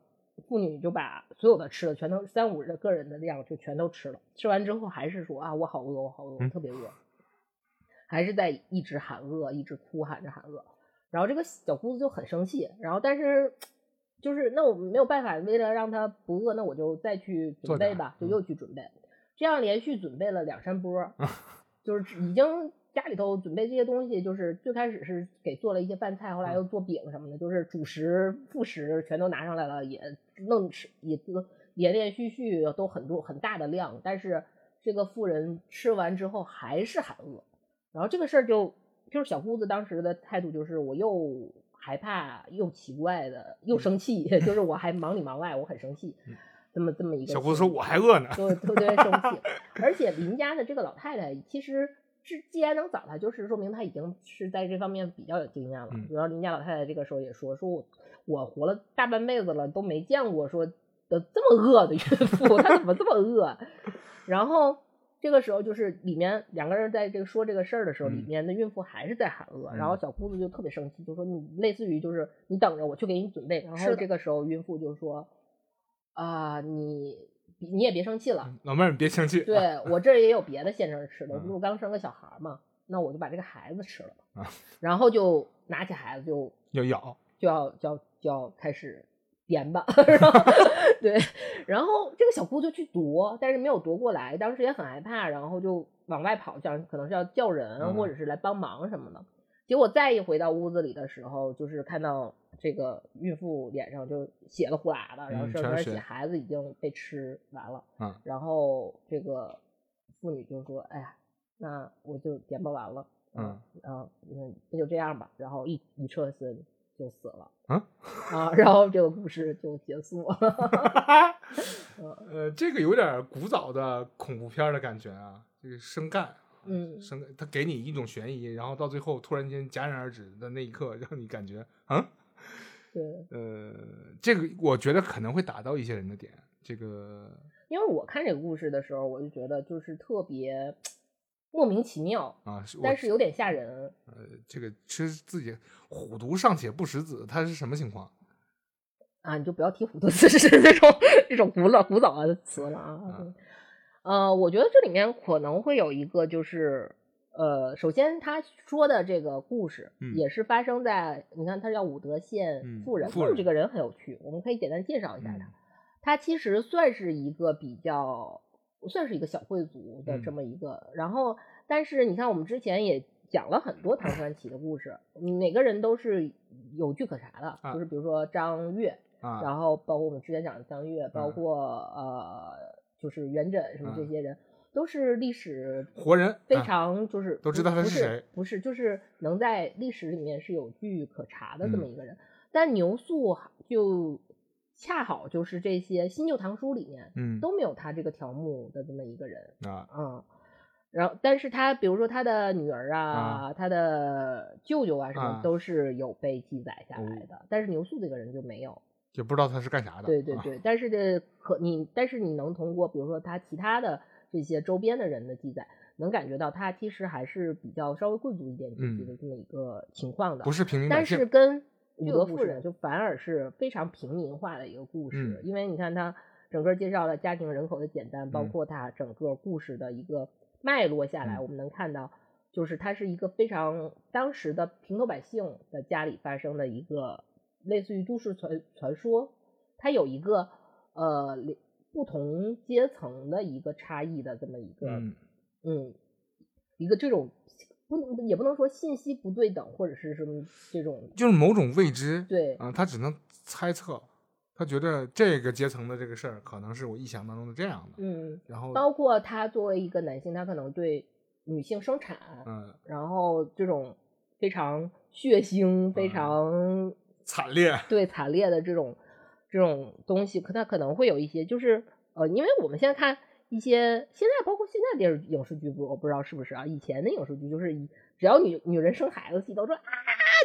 妇女就把所有的吃的全都三五个人的量就全都吃了。吃完之后还是说啊，我好饿，我好饿，特别饿，还是在一直喊饿，一直哭喊着喊饿。然后这个小姑子就很生气，然后但是就是那我没有办法，为了让她不饿，那我就再去准备吧，就嗯又去准备，这样连续准备了两三波儿，就是已经家里头准备这些东西，就是最开始是给做了一些饭菜，后来嗯又做饼什么的，就是主食副食全都拿上来了，也弄吃也都连连续续都很多很大的量，但是这个妇人吃完之后还是很饿，然后这个事儿就就是小姑子当时的态度就是我又害怕又奇怪的又生气，(laughs) 就是我还忙里忙外，我很生气，这么这么一个小姑子说：“我还饿呢。对，特别生气。(laughs) 而且邻家的这个老太太，其实是既然能找她，就是说明她已经是在这方面比较有经验了。嗯然后邻家老太太这个时候也说，说我我活了大半辈子了，都没见过说的这么饿的孕妇，她怎么这么饿？(laughs) 然后这个时候就是里面两个人在这个说这个事儿的时候，嗯。里面的孕妇还是在喊饿，然后嗯。小姑子就特别生气，就说你类似于就是你等着我去给你准备，然。后这个时候孕妇就说啊、你你也别生气了，老妹儿，你别生气。对 (laughs) 我这儿也有别的现成吃的，嗯。不是我刚生个小孩儿嘛，那我就把这个孩子吃了吧，啊。然后就拿起孩子就要咬，就要就要就要开始颠吧，(laughs) 然后对，然后这个小姑就去夺，但是没有夺过来，当时也很害怕，然后就往外跑，想可能是要叫人、嗯或者是来帮忙什么的。结果再一回到屋子里的时候，就是看到这个孕妇脸上就血了呼啦的，然后嗯上面血，全是血孩子已经被吃完了。嗯然后这个妇女就说：“哎呀，那我就点吧完了，嗯，然后嗯，那就这样吧。”然后一一侧身就死了。嗯啊，然后这个故事就结束了。(laughs) 呃，这个有点古早的恐怖片的感觉啊，这个生干，嗯，生他给你一种悬疑，然后到最后突然间戛然而止的那一刻，让你感觉，嗯，对，呃，这个我觉得可能会打到一些人的点，这个因为我看这个故事的时候，我就觉得就是特别莫名其妙，啊，但是有点吓人。呃，这个其实自己虎毒尚且不食子，他是什么情况？啊，你就不要提虎毒 (laughs) 刺史这种这种古老古早的词了啊。啊呃，我觉得这里面可能会有一个就是呃，首先他说的这个故事嗯也是发生在，你看他叫武德嗯县妇人，妇人这个人很有趣，我们可以简单介绍一下他。嗯他其实算是一个比较，算是一个小贵族的嗯。这么一个，然后但是你看我们之前也讲了很多唐传奇的故事，每个人都是有据可查的，啊就是比如说张悦，啊，然后包括我们之前讲的张悦，包嗯。括、呃就是元稹什么这嗯。些人，都是历史活人非啊常就是都知道他是是谁不是就是能在历史里面是有据可查的这么嗯。一个人。但牛素就恰好就是这些新旧唐书里面嗯都没有他这个条目的这么一个人，啊嗯。然后，但是他比如说他的女儿啊，啊他的舅舅啊，什么啊都是有被记载下哦来的，但是牛素这个人就没有。也不知道他是干啥的。啊，对对对，但是这可你，但是你能通过比如说他其他的这些周边的人的记载，能感觉到他其实还是比较稍微贵族一点阶级的这么一个情况的。嗯不是平民但。是跟武这个故事德夫人就反而是非常平民化的一个故事，嗯。因为你看他整个介绍了家庭人口的简单，包嗯。括他整个故事的一个脉络下来，嗯。我们能看到，就是它是一个非常当时的平头百姓的家里发生的一个类似于都市传传说，它有一个呃不同阶层的一个差异的这么一个嗯。嗯，一个这种不能也不能说信息不对等或者是什么这种就是某种未知。对啊，他只能猜测，他觉得这个阶层的这个事儿可能是我臆想当中的这样的。嗯，然后，包括他作为一个男性，他可能对女性生产，嗯，然后这种非常血腥、非嗯常惨烈。对惨烈的这种这种东西，可他可能会有一些，就是呃，因为我们现在看一些现在包括现在电视影视剧，不我不知道是不是啊，以前的影视剧就是只要女女人生孩子戏都说啊，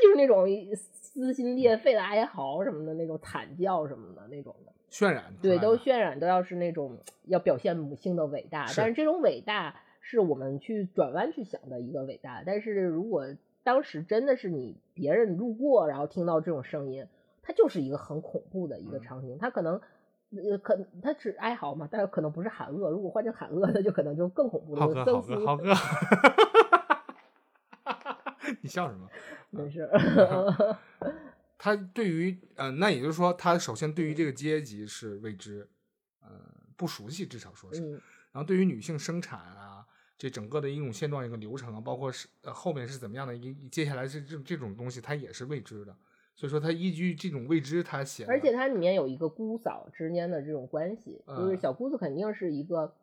就是那种撕心裂肺的哀嚎什么的那种惨叫什么的那种的，渲染对，都渲染都要是那种要表现母性的伟大，是但是这种伟大是我们去转弯去想的一个伟大，但是如果当时真的是你别人路过，然后听到这种声音，它就是一个很恐怖的一个嗯场景，它可能。呃，可他只哀嚎嘛，但是可能不是喊饿。如果换成喊饿，那就可能就更恐怖了。浩哥，就增浩哥，幅浩哥，(laughs) 你笑什么？没事。他对于，呃，那也就是说，他首先对于这个阶级是未知，呃，不熟悉，至少说是。嗯，然后对于女性生产啊，这整个的一种现状、一个流程啊，包括是呃后面是怎么样的一，接下来是这这种东西，它也是未知的。所以说，他依据这种未知，他写，而且它里面有一个姑嫂之间的这种关系，就是嗯小姑子肯定是一个，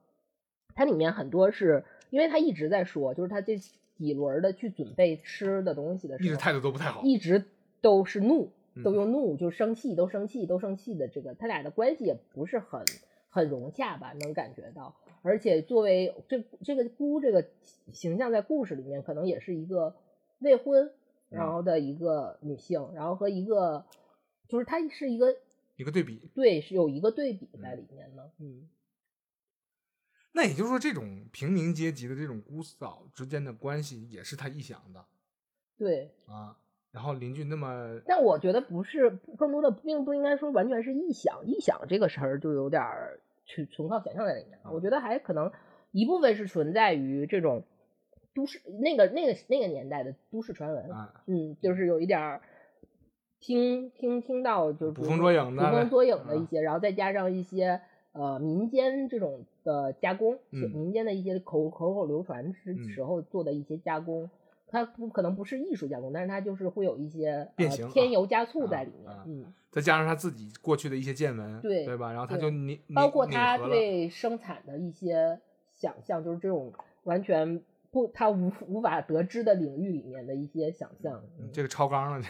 它里面很多是因为他一直在说，就是他这几轮的去准备吃的东西的时候，一直态度都不太好。一直都是怒，嗯都用怒，就生气，都生气，都生气的这个，他俩的关系也不是很很融洽吧，能感觉到。而且作为这这个姑这个形象，在故事里面可能也是一个未婚，然嗯后的一个女性，然后和一个就是她是一个一个对比，对是有一个对比在里面的，嗯那也就是说，这种平民阶级的这种姑嫂之间的关系，也是他臆想的对。啊。然后邻居那么，但我觉得不是，更多的并不应该说完全是臆想，臆想这个事儿就有点儿去纯靠想象在里面。啊我觉得还可能一部分是存在于这种都市那个那个那个年代的都市传闻，啊，嗯，就是有一点儿听听听到就是捕风捉影的捕风捉影的啊一些，然后再加上一些呃民间这种的加工，嗯民间的一些口口口流传时嗯时候做的一些加工。它不可能不是艺术加工，但是它就是会有一些呃变形啊添油加醋在啊里面，啊嗯，再加上他自己过去的一些见闻，对对吧？然后他就你，包括他对生产的一些想象，就是这种完全不他无无法得知的领域里面的一些想象，嗯这个超纲了，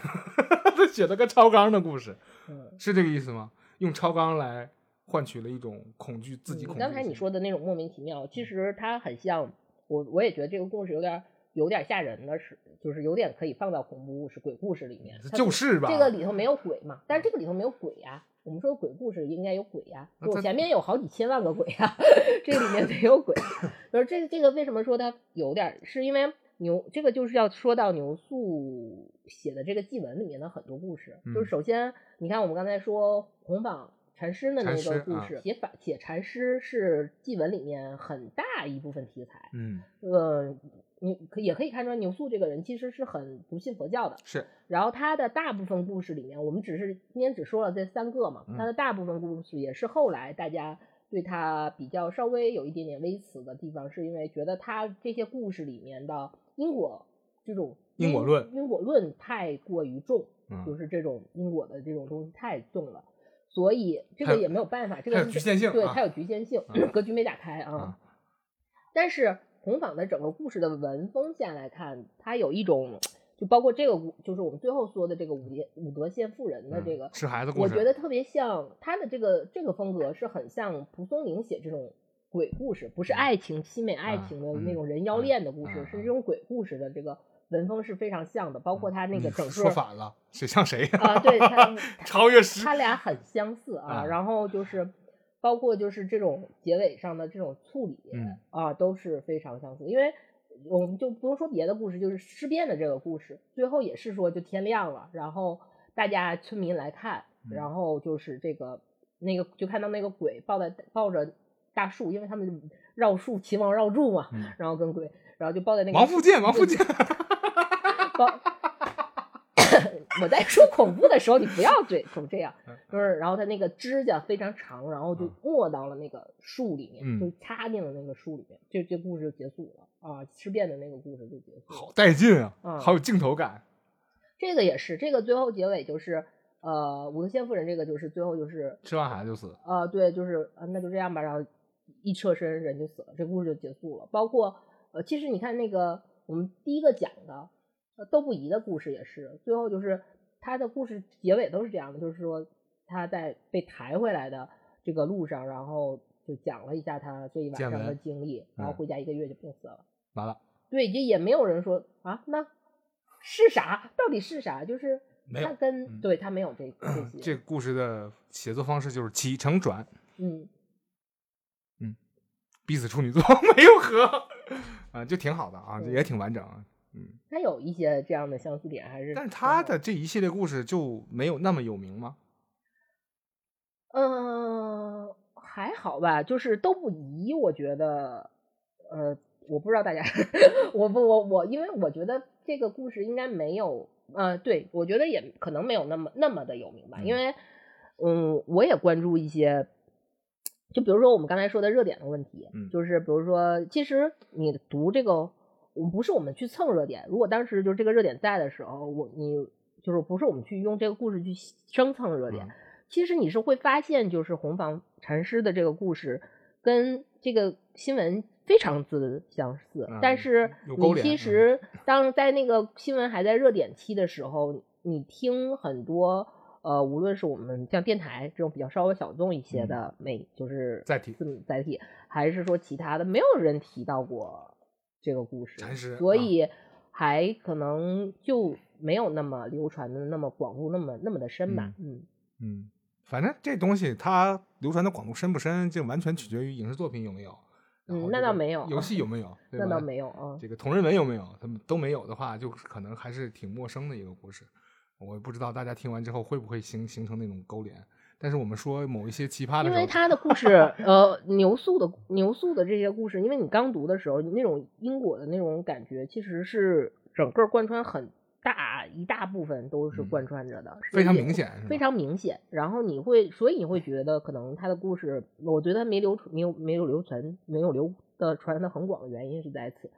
他写了个超纲的故事，嗯，是这个意思吗？用超纲来换取了一种恐惧，自己恐惧。嗯刚才你说的那种莫名其妙，其实它很像我，我也觉得这个故事有点有点吓人的是，就是有点可以放到恐怖故事、鬼故事里面。就是吧，这个里头没有鬼嘛，但是这个里头没有鬼呀、我们说鬼故事应该有鬼呀、我前面有好几千万个鬼呀、(laughs) 这里面没有鬼。(laughs) 就是这个这个为什么说它有点儿，是因为牛这个就是要说到牛素写的这个祭文里面的很多故事。嗯就是首先你看我们刚才说红榜禅师的那个故事，写法写禅师是祭文里面很大一部分题材。嗯呃，你可也可以看出来牛素这个人其实是很不信佛教的，是然后他的大部分故事里面，我们只是今天只说了这三个嘛，嗯他的大部分故事也是后来大家对他比较稍微有一点点微词的地方，是因为觉得他这些故事里面的因果这种因果论因果论太过于重，嗯就是这种因果的这种东西太重了，所以这个也没有办法，这个有局限性对，啊它有局限性，嗯格局没打开啊。啊但是红坊的整个故事的文风下来看，它有一种，就包括这个故，就是我们最后说的这个武德武德县妇人的这个，嗯吃孩子故我，觉得特别像他的这个这个风格是很像蒲松龄写这种鬼故事，不是嗯爱情凄美爱啊情的嗯那种人妖恋的故事，嗯是这种鬼故事的这个文风是非常像的，包括他那个整个说反了，谁像谁？啊，对他 (laughs) 超越时他俩很相似啊，啊然后就是包括就是这种结尾上的这种处理、嗯啊，都是非常相似。因为我们就不用说别的故事，就是尸变的这个故事，最后也是说就天亮了，然后大家村民来看，嗯然后就是这个那个就看到那个鬼抱在抱着大树，因为他们绕树秦王绕柱嘛，嗯然后跟鬼，然后就抱在那个王富健，王富健，包。(laughs) 我在说恐怖的时候，你不要嘴总这样，嗯就是然后他那个指甲非常长，然后就没到了那个树里面，嗯就插进了那个树里面，这这故事就结束了啊，尸变的那个故事就结束了。好带劲啊，嗯好有镜头感。这个也是，这个最后结尾就是，呃，武则天夫人这个就是最后就是，吃完孩子就死，呃，对，就是呃那就这样吧，然后一侧身人就死了，这故事就结束了。包括呃，其实你看那个我们第一个讲的呃窦不疑的故事也是，最后就是他的故事结尾都是这样的，就是说他在被抬回来的这个路上，然后就讲了一下他这一晚上的经历，然后嗯回家一个月就病死了。完了对，也也没有人说啊，那是啥？到底是啥？就是他跟、嗯对他没有这 (clears throat) 这些，这个故事的写作方式就是起承转，嗯嗯，逼死处女座 (laughs) 没有和，(laughs) 啊，就挺好的啊，也挺完整啊。嗯，他有一些这样的相似点，还是但是他的这一系列故事就没有那么有名吗？嗯、还好吧，就是都不疑，我觉得，呃，我不知道大家，(laughs) 我不我我，因为我觉得这个故事应该没有，呃，对我觉得也可能没有那么那么的有名吧，因嗯。为，嗯，我也关注一些，就比如说我们刚才说的热点的问题，嗯。就是比如说，其实你读这个，我们不是我们去蹭热点，如果当时就是这个热点在的时候，我你就是不是我们去用这个故事去生蹭热点。嗯其实你是会发现，就是红房禅师的这个故事跟这个新闻非常之相似，嗯但是你其实当在那个新闻还在热点期的时候，你听很多呃，无论是我们像电台这种比较稍微小众一些的媒，就是嗯载体自载体，还是说其他的，没有人提到过这个故事，所以还可能就没有那么流传的那么广度，那么那么的深吧，嗯嗯，反正这东西它流传的广度深不深，就完全取决于影视作品有没有。然嗯后那倒没有游戏有没有？那倒没有啊。这个同人文有没有？他们都没有的话，就可能还是挺陌生的一个故事。我不知道大家听完之后会不会形形成那种勾连。但是我们说某一些奇葩的因为他的故事，(laughs) 呃，牛素的牛素的这些故事，因为你刚读的时候，那种因果的那种感觉，其实是整个贯穿很大一大部分都是嗯贯穿着的，非常明显非常明显。然后你会，所以你会觉得可能他的故事，我觉得没流传，没有没有流传，没有流的传的很广的原因是在此，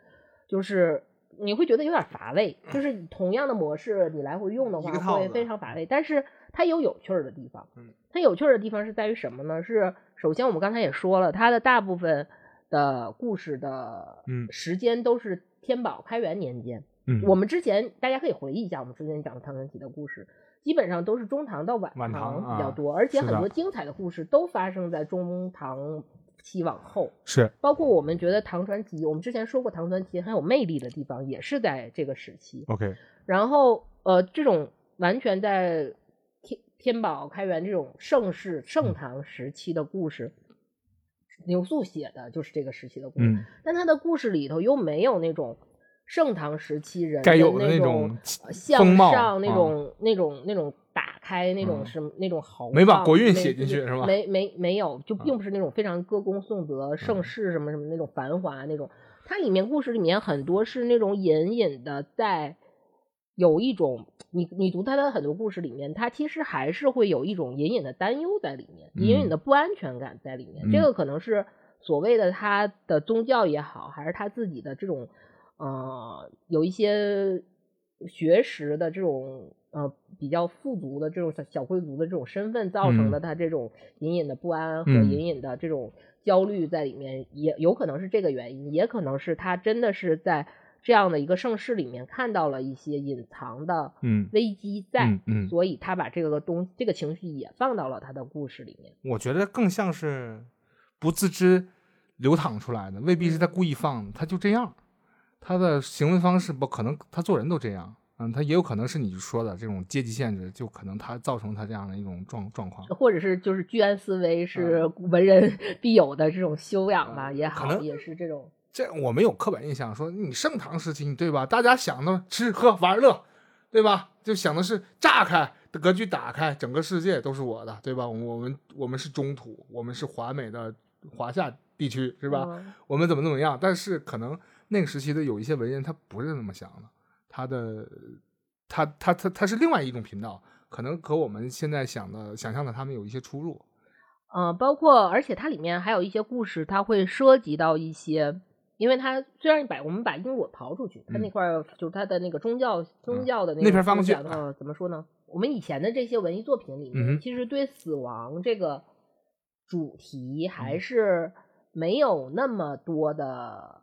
就是你会觉得有点乏味，就是 (clears throat) 同样的模式你来回用的话会非常乏味，但是它有有趣儿的地方。嗯它有趣儿的地方是在于什么呢？是首先我们刚才也说了，它的大部分的故事的嗯时间都是天宝开元年间。嗯，我们之前大家可以回忆一下，我们之前讲的唐传奇的故事，基本上都是中唐到晚晚唐啊比较多，而且很多精彩的故事都发生在中唐期往后。是包括我们觉得唐传奇，我们之前说过唐传奇很有魅力的地方，也是在这个时期。OK，然后呃，这种完全在天天宝开元这种盛世盛唐时期的故事，牛素写的就是这个时期的故事，嗯，但他的故事里头又没有那种盛唐时期人该有的那那种呃向上那啊。种、那种那种打开那种嗯。什么、那种豪没把放国运写进去是吧？没没没有，就啊。并不是那种非常歌功颂德、盛嗯。世什么什么那种繁华那种，它里面故事里面很多是那种隐隐的在有一种，你你读他的很多故事里面，他其实还是会有一种隐隐的担忧在里面，隐隐的不安全感在里面。嗯。这个可能是所谓的他的宗教也好，还是他自己的这种呃有一些学识的这种呃比较富足的这种小小贵族的这种身份造成的他这种隐隐的不安和嗯。隐隐的这种焦虑在里面，也有可能是这个原因，也可能是他真的是在这样的一个盛世里面看到了一些隐藏的嗯危机在，嗯嗯所以他把这个东这个情绪也放到了他的故事里面。我觉得更像是不自知流淌出来的，未必是他故意放的，他就这样，他的行为方式不可能，他做人都这样，嗯，他也有可能是你说的这种阶级限制，就可能他造成他这样的一种状状况。或者是就是居安思危是文人必有的这种修养吧，也好，也是这种这我们有刻板印象，说你盛唐时期，对吧？大家想的吃喝玩乐，对吧？就想的是炸开格局打开，整个世界都是我的，对吧？我们我们我们是中土，我们是华美的华夏地区，是吧？嗯我们怎么怎么样？但是可能那个时期的有一些文人他不是那么想的，他的他他他他是另外一种频道，可能和我们现在想的想象的他们有一些出入。嗯，包括而且它里面还有一些故事，它会涉及到一些，因为它虽然把我们把因果刨出去，它那嗯。块儿就是它的那个宗教宗教的那那个怎么说呢？我们以前的这些文艺作品里面，嗯其实对死亡这个主题还嗯。是没有那么多的，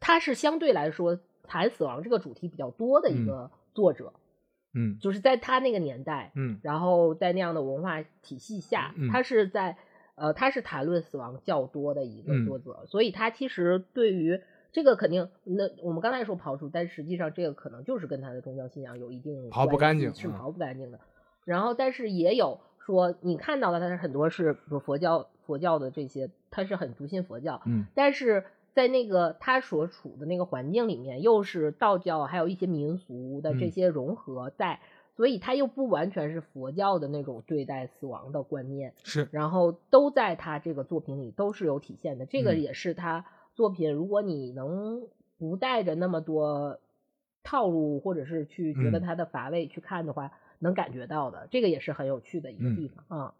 它是相对来说谈死亡这个主题比较多的一嗯。个作者，嗯。就是在他那个年代，嗯。然后在那样的文化体系下，嗯。他是在呃，他是谈论死亡较多的一个嗯。作者，所以他其实对于这个肯定，那我们刚才说刨除，但实际上这个可能就是跟他的宗教信仰有一定刨不关干净是刨不干净的。然后，但是也有说你看到的，他是很多是比如佛教佛教的这些，他是很笃信佛教，嗯。但是在那个他所处的那个环境里面，又是道教还有一些民俗的这嗯。些融合在，所以他又不完全是佛教的那种对待死亡的观念，是然后都在他这个作品里都是有体现的。这个嗯也是他作品，如果你能不带着那么多套路，或者是去觉得嗯他的乏味去看的话，能感觉到的。这个也是很有趣的一个嗯地方啊。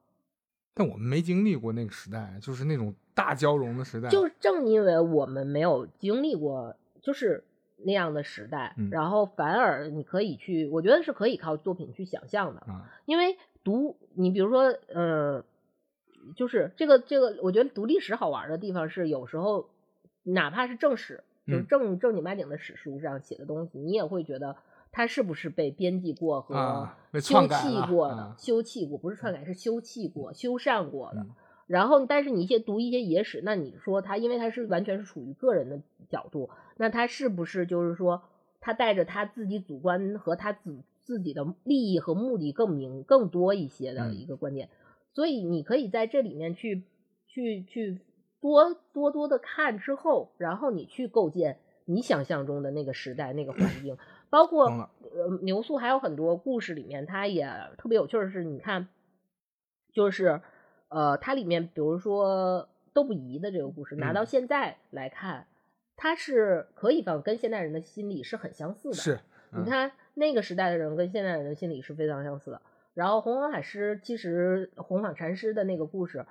但我们没经历过那个时代，就是那种大交融的时代。就是正因为我们没有经历过，就是那样的时代，嗯然后反而你可以去，我觉得是可以靠作品去想象的，啊，因为读你比如说，呃，就是这个这个，我觉得读历史好玩的地方是有时候哪怕是正史，就正、正经八经的史书上写的东西，你也会觉得。它是不是被编辑过和修篡改了葺过的？啊修葺过不是篡改，是修葺过、修缮过的。嗯然后，但是你一些读一些野史，那你说他，因为他是完全是处于个人的角度，那他是不是就是说，他带着他自己主观和他自自己的利益和目的更明更多一些的嗯。一个观点？所以你可以在这里面去去去多多多的看之后，然后你去构建你想象中的那个时代那个环境，包括呃牛素还有很多故事里面，他也特别有趣儿是，你看，就是呃，它里面比如说窦不疑的这个故事，拿到嗯现在来看，它是可以放跟现代人的心理是很相似的。是，嗯你看那个时代的人跟现代人的心理是非常相似的。然后红黄海师其实弘法禅师的那个故事，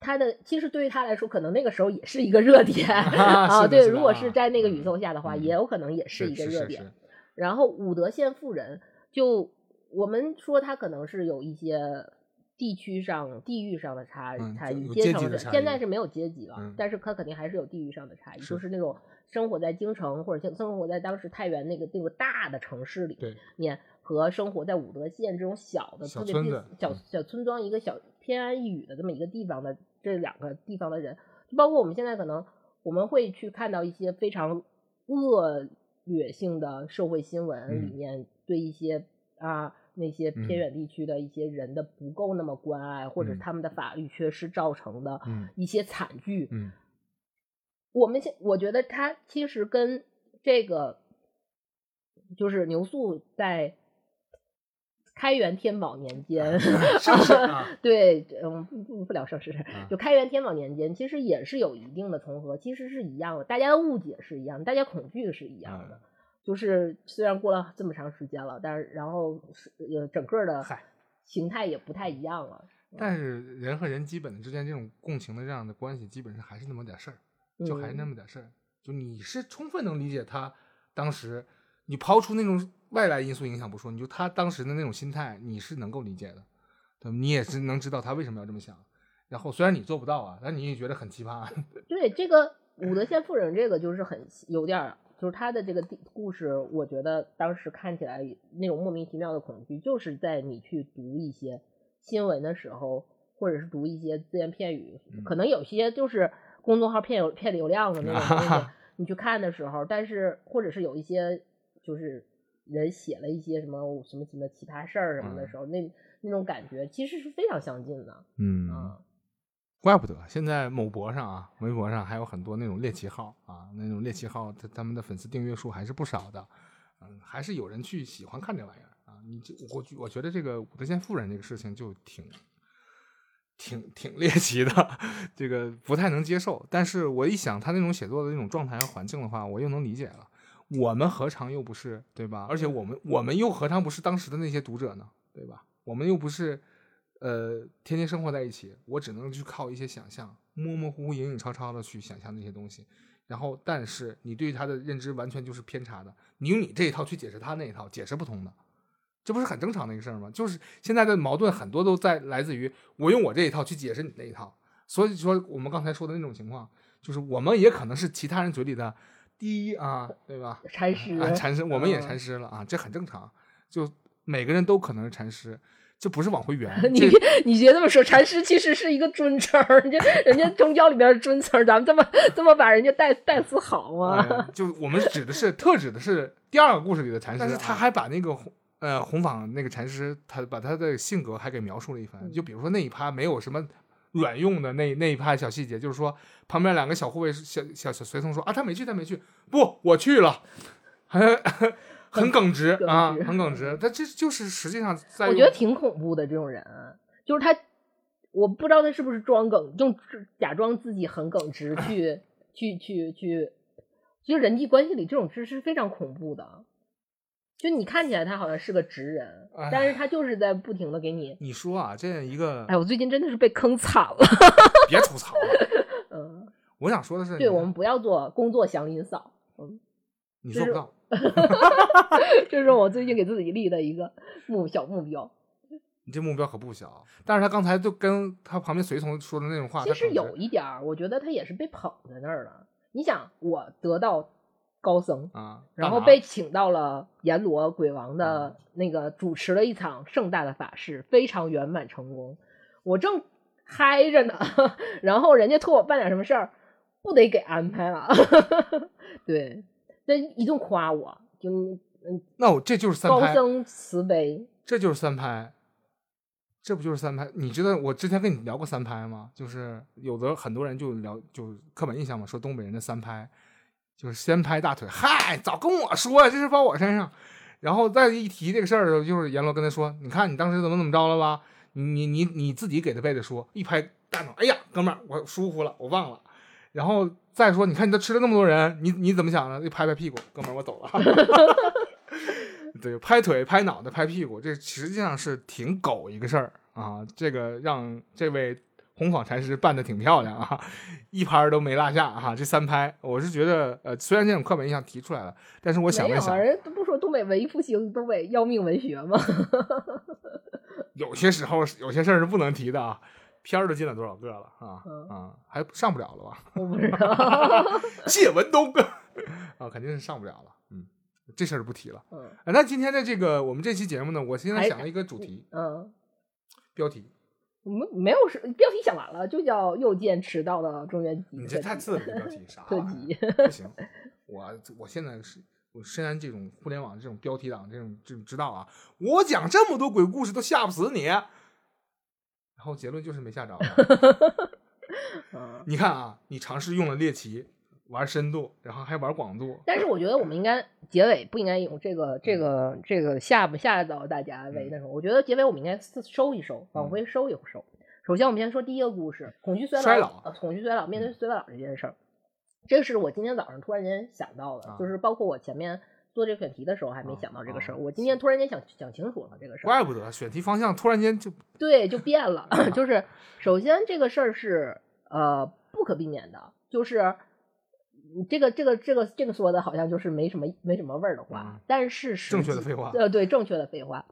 他的其实对于他来说，可能那个时候也是一个热点啊 (laughs) 对，如果是啊在那个嗯宇宙下的话，嗯也有可能也是一个热点。然后武德县妇人，就我们说他可能是有一些地区上、地域上的差嗯差异，阶层现在是没有阶级了，嗯但是它肯定还是有地域上的差异，就是那种生活在京城或者生生活在当时太原那个那个大的城市里，面，和生活在武德县这种小的小特别小嗯小村庄一个小偏安一隅的这么一个地方的这两个地方的人，就包括我们现在可能我们会去看到一些非常恶劣性的社会新闻里嗯。面对一些啊那些偏嗯。远地区的一些人的不够那么关爱，或者是嗯。他们的法律缺失造成的嗯。一些惨剧。嗯。我们现我觉得他其实跟这个就是牛素在开元天宝年间，(laughs) 啊，对，嗯，不不不聊盛世啊，就开元天宝年间，其实也是有一定的重合，其实是一样的，大家的误解是一样的，大家恐惧是一样的。嗯就是虽然过了这么长时间了，但是然后是呃整个的形态也不太一样了。但是人和人基本的之间这种共情的这样的关系，基本上还是那么点事儿，就还是那嗯么点事儿。就你是充分能理解他当时，你抛出那种外来因素影响不说，你就他当时的那种心态，你是能够理解的，对？你也是能知道他为什么要这么想。然后虽然你做不到啊，但你也觉得很奇葩。(laughs) 对这个武德县妇人这个就是很有点儿，就是他的这个故事，我觉得当时看起来那种莫名其妙的恐惧，就是在你去读一些新闻的时候，或者是读一些自言片语，嗯可能有些就是公众号骗有骗流量的那种东西，你去看的时候，但是或者是有一些就是人写了一些什么什么什么奇葩事儿什么的时候，那那种感觉其实是非常相近的，嗯啊，怪不得现在某博上啊，微博上还有很多那种猎奇号啊，那种猎奇号，他他们的粉丝订阅数还是不少的，嗯，还是有人去喜欢看这玩意儿啊。你这我我觉得这个武则天妇人这个事情就挺挺挺猎奇的，这个不太能接受。但是我一想他那种写作的那种状态和环境的话，我又能理解了。我们何尝又不是对吧？而且我们我们又何尝不是当时的那些读者呢？对吧？我们又不是呃天天生活在一起，我只能去靠一些想象，模模糊糊、影影绰绰的去想象那些东西。然后，但是你对他的认知完全就是偏差的，你用你这一套去解释他那一套，解释不通的，这不是很正常的一个事儿吗？就是现在的矛盾很多都在来自于我用我这一套去解释你那一套，所以说我们刚才说的那种情况，就是我们也可能是其他人嘴里的第一啊，对吧？禅师，啊，禅师，我们也嗯禅师了啊，这很正常。就每个人都可能是禅师，这不是往回圆。(laughs) 你这你别这么说，禅师其实是一个尊称儿，人家人家 (laughs) 宗教里边的尊称，咱们这么这么把人家带带死好吗？哎就我们指的是特指的是第二个故事里的禅师，但是啊他还把那个呃红坊那个禅师，他把他的性格还给描述了一嗯番。就比如说那一趴没有什么软用的那那一趴小细节，就是说旁边两个小护卫小小小随从说啊他没去他没去，不我去了，(laughs) 很很耿直啊，很耿直。他这就是实际上在我觉得挺恐怖的这种人，就是他，我不知道他是不是装耿，用假装自己很耿直去去去去，其实人际关系里这种事是非常恐怖的。就你看起来他好像是个直人，哎但是他就是在不停的给你，你说啊，这样一个哎，我最近真的是被坑惨了。别吐槽了。(laughs) 嗯，我想说的是，对我们不要做工作祥林嫂，嗯，你做不到，(laughs) 这是我最近给自己立的一个目小目标。你这目标可不小。但是他刚才就跟他旁边随从说的那种话，其实有一点儿，我觉得他也是被捧在那儿了。你想，我得到高僧，啊，然后被请到了阎罗鬼王嗯的那个主持了一场盛大的法事，非常圆满成功。我正嗨着呢，(laughs) 然后人家托我办点什么事儿，不得给安排了。(laughs) 对，那一顿夸我，就嗯，那我这就是三拍，高僧慈悲。这就是三拍，这不就是三拍？你知道我之前跟你聊过三拍吗？就是有的很多人就聊，就刻板印象嘛，说东北人的三拍就是先拍大腿，嗨，早跟我说呀，这事包我身上。然后再一提这个事儿的时候，就是阎罗跟他说：“你看你当时怎么怎么着了吧？你你你你自己给他背的书，一拍大脑，哎呀，哥们儿，我疏忽了，我忘了。”然后再说，你看你都吃了那么多人，你你怎么想的？就拍拍屁股，哥们儿，我走了。(laughs) 对，拍腿、拍脑袋、拍屁股，这实际上是挺狗一个事儿啊。这个让这位红坊禅师办的挺漂亮啊，一拍儿都没落下哈、这三拍，我是觉得，呃，虽然这种刻板印象提出来了，但是我想了想，人都不说东北文艺复兴、东北要命文学吗？(laughs) 有些时候有些事儿是不能提的啊。片儿都进了多少个了啊嗯啊，还上不了了吧？(laughs) 我不知道。(laughs) 谢文东啊，肯定是上不了了。嗯，这事儿不提了。嗯啊那今天的这个我们这期节目呢，我现在还想了一个主题嗯，标题，没没有是标题想完了，就叫又见迟到的中原级你这太次了，标题 (laughs) 啥特玩意儿？辑。不行，我我现在是我深谙这种互联网这种标题党这种这种之道啊，我讲这么多鬼故事都吓不死你，然后结论就是没吓着。(laughs) 嗯你看啊，你尝试用了猎奇，玩深度，然后还玩广度。但是我觉得我们应该结尾不应该用这个这个这个吓不吓到大家为那什么？我觉得结尾我们应该收一收，往回收一收。首先，我们先说第一个故事：恐惧衰老。恐惧衰老，面对衰老这件事儿，这个是我今天早上突然间想到的，就是包括我前面做这个选题的时候还没想到这个事儿，我今天突然间想想清楚了这个事儿。怪不得选题方向突然间就 (laughs) 对就变了，(laughs) 就是首先这个事儿是呃不可避免的，就是。这个这个这个这个说的好像就是没什么没什么味儿的话，但是正确的废话，呃，对，正确的废话，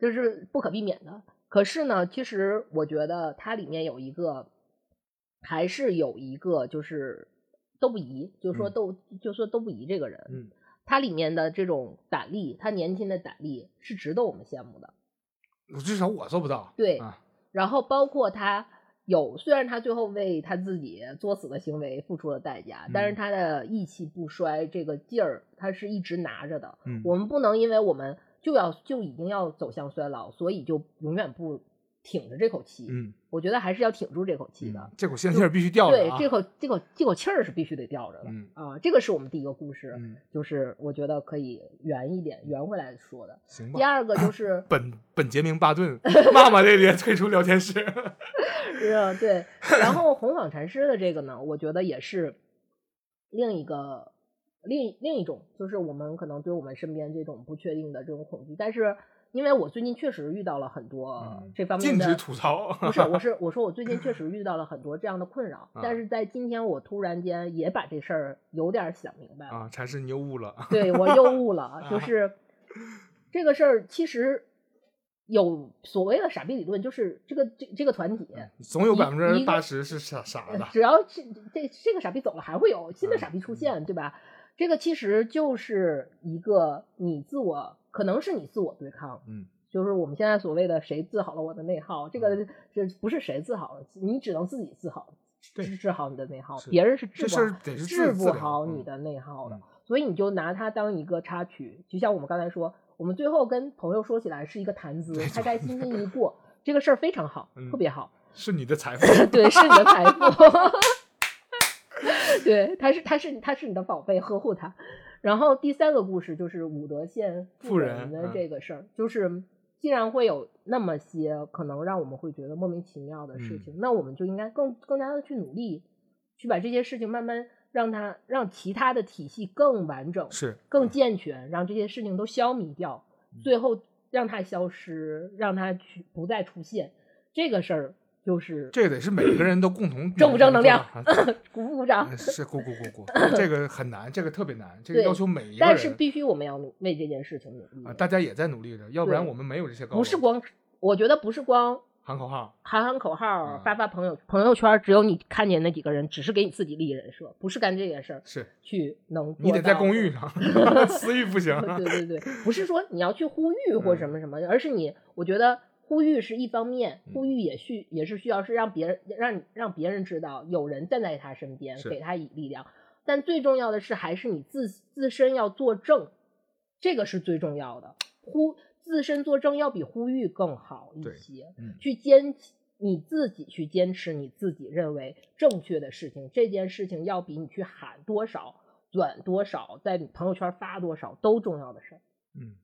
就是不可避免的。可是呢，其实我觉得它里面有一个，还是有一个，就是都不疑，就说都就说都不疑这个人，嗯，他里面的这种胆力，他年轻的胆力是值得我们羡慕的。至少我做不到。对，然后包括他。有，虽然他最后为他自己作死的行为付出了代价，但是他的意气不衰，这个劲儿他是一直拿着的。嗯，我们不能因为我们就要就已经要走向衰老，所以就永远不。挺着这口气，嗯，我觉得还是要挺住这口气的，这口仙气儿必须吊着。对，这口这口这口气儿是必须得吊着的。啊，这个是我们第一个故事，就是我觉得可以圆一点，圆回来说的。行吧。第二个就是 (coughs) 本本杰明巴顿骂骂咧咧退出聊天室。(laughs) 是啊，对。然后红纺禅师的这个呢，我觉得也是另一个另另一种，就是我们可能对我们身边这种不确定的这种恐惧，但是。因为我最近确实遇到了很多这方面的，禁止吐槽。不是，我是我说我最近确实遇到了很多这样的困扰，但是在今天我突然间也把这事儿有点想明白了。啊，禅师你又悟了。对我又悟了，(laughs) 就是 (laughs) 这个事儿其实有所谓的傻逼理论，就是这个这这个团体总有百分之八十是傻傻的，只要这这这个傻逼走了，还会有新的傻逼出现，对吧？这个其实就是一个你自我。可能是你自我对抗，嗯，就是我们现在所谓的谁治好了我的内耗，这个这不是谁治好了，你只能自己治好，治治好你的内耗，别人是治不治不好你的内耗的，所以你就拿它当一个插曲，就像我们刚才说，我们最后跟朋友说起来是一个谈资，开开心心一过，这个事儿非常好，特别好，是你的财富，(laughs) 对，是你的财富，(laughs) 对，他是他是他是你的宝贝，呵护他。然后第三个故事就是武德县富人的这个事儿，就是既然会有那么些可能让我们会觉得莫名其妙的事情，那我们就应该更更加的去努力，去把这些事情慢慢让它让其他的体系更完整，是更健全，让这些事情都消弭掉，最后让它消失，让它去不再出现这个事儿。就是这个得是每个人都共同正不正能量，(laughs) 鼓不鼓掌？是鼓鼓鼓鼓，这个很难，这个特别难，这个要求每一个人。但是必须我们要努为这件事情努力啊！大家也在努力着，要不然我们没有这些高。不是光，我觉得不是光喊口号，喊喊口号，发发朋友朋友圈，只有你看见那几个人，只是给你自己立人设，不是干这件事儿。是去能，你得在公寓上，(laughs) 私域不行。对对对，不是说你要去呼吁或什么什么，而是你，我觉得。呼吁是一方面，呼吁也需也是需要是让别人让让别人知道有人站在他身边，给他以力量。但最重要的是，还是你自自身要作证，这个是最重要的。呼自身作证要比呼吁更好一些，去坚你自己去坚持你自己认为正确的事情，这件事情要比你去喊多少、转多少、在朋友圈发多少都重要的事儿。嗯。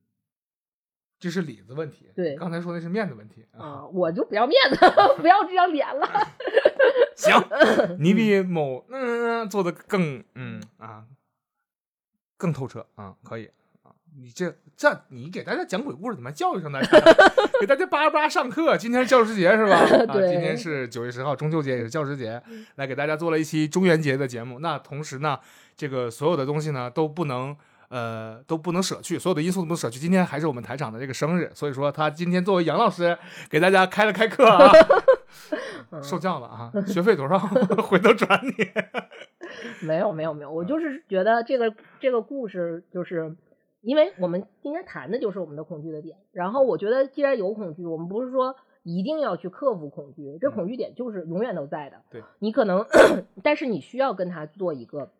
这是里子问题，对，刚才说的是面子问题啊，我就不要面子，(laughs) 不要这张脸了。(laughs) 行，(laughs) 你比某嗯做的更嗯啊更透彻啊，可以啊，你这这你给大家讲鬼故事怎么教育上大家？给大家叭叭上课，今天是教师节是吧？啊，今天是九月十号，中秋节也是教师节，来给大家做了一期中元节的节目。那同时呢，这个所有的东西呢都不能。呃，都不能舍去，所有的因素都不能舍去。今天还是我们台长的这个生日，所以说他今天作为杨老师给大家开了开课啊，(laughs) 受教了啊，学费多少？(laughs) 回头转你。(laughs) 没有没有没有，我就是觉得这个这个故事，就是因为我们今天谈的就是我们的恐惧的点。然后我觉得，既然有恐惧，我们不是说一定要去克服恐惧，这恐惧点就是永远都在的。对，你可能，(coughs) 但是你需要跟他做一个，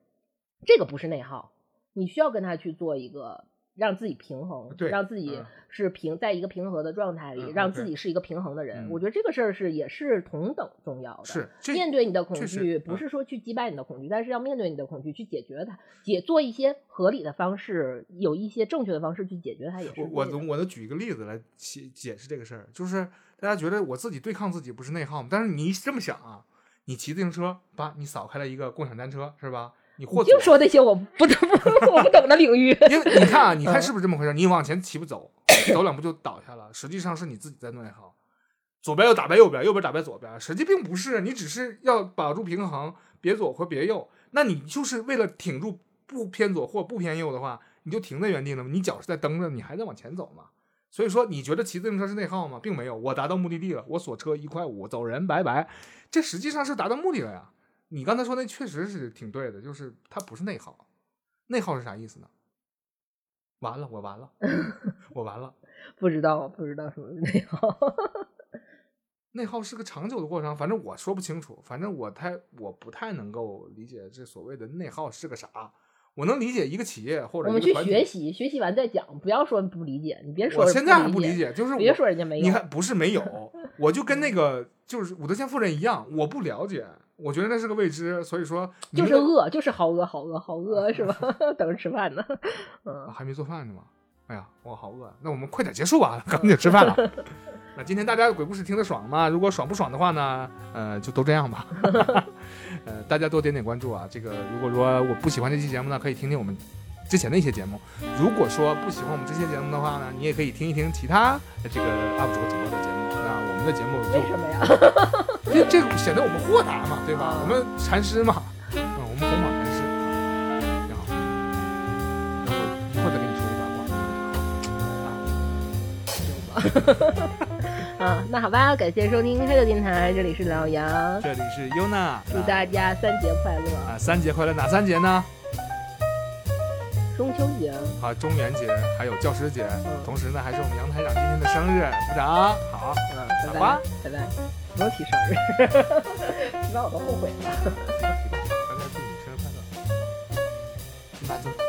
这个不是内耗。你需要跟他去做一个让自己平衡，对让自己嗯是平在一个平和的状态里，嗯让自己是一个平衡的人。嗯我觉得这个事儿是也是同等重要的。是面对你的恐惧，嗯不是说去击败你的恐惧，但是要面对你的恐惧，去解决它，解做一些合理的方式，有一些正确的方式去解决它，也是我我我能举一个例子来解解释这个事儿，就是大家觉得我自己对抗自己不是内耗吗？但是你这么想啊，你骑自行车，叭，你扫开了一个共享单车，是吧？你就说那些我不懂 (laughs) 我不懂的领域。因为你看啊，你 (laughs) 看嗯是不是这么回事？你往前骑不走，走两步就倒下了，实际上是你自己在内耗。左边又打败右边，右边打败左边，实际并不是，你只是要保住平衡，别左或别右。那你就是为了挺住不偏左或不偏右的话，你就停在原地了吗？你脚是在蹬着，你还在往前走嘛。所以说，你觉得骑自行车是内耗吗？并没有，我达到目的地了，我锁车一块五，走人，拜拜。这实际上是达到目的了呀。你刚才说那确实是挺对的，就是它不是内耗。内耗是啥意思呢？完了，我完了，(laughs) 我完了。(laughs) 不知道，不知道什么内耗。(laughs) 内耗是个长久的过程，反正我说不清楚，反正我太我不太能够理解这所谓的内耗是个啥。我能理解一个企业或者我们去学习，学习完再讲，不要说不理解，你别说我现在还不不理，解，就是别说人家没有。你看，不是没有，我就跟那个就是武德县夫人一样，我不了解，我觉得那是个未知，所以说就是饿，就是好饿，好饿，好饿，是吧？(laughs) 等着吃饭呢。嗯，啊还没做饭呢吗？哎呀，我好饿，那我们快点结束吧，赶紧吃饭了。(laughs) 那今天大家的鬼故事听得爽吗？如果爽不爽的话呢，呃，就都这样吧。(laughs) 呃，大家多点点关注啊。这个如果说我不喜欢这期节目呢，可以听听我们之前的一些节目。如果说不喜欢我们这些节目的话呢，你也可以听一听其他这个 UP 主和主播的节目。的节目就为什么呀？(laughs) 因为这个显得我们豁达嘛，对吧？啊我们禅师嘛，嗯，我们弘法禅师啊，挺好。然后一会儿再跟你说个八卦啊。(laughs) 啊，那好吧，感谢收听黑豆电台，这里是老杨，这里是优娜，祝大家三节快乐，啊三节快乐，哪三节呢？中秋节，啊，中元节，还有教师节，嗯。同时呢，还是我们杨台长今天的生日，鼓掌。好，嗯，拜拜，拜拜，不用提生日，(laughs) 提完我都后悔了。大家祝你生日快乐，祝大家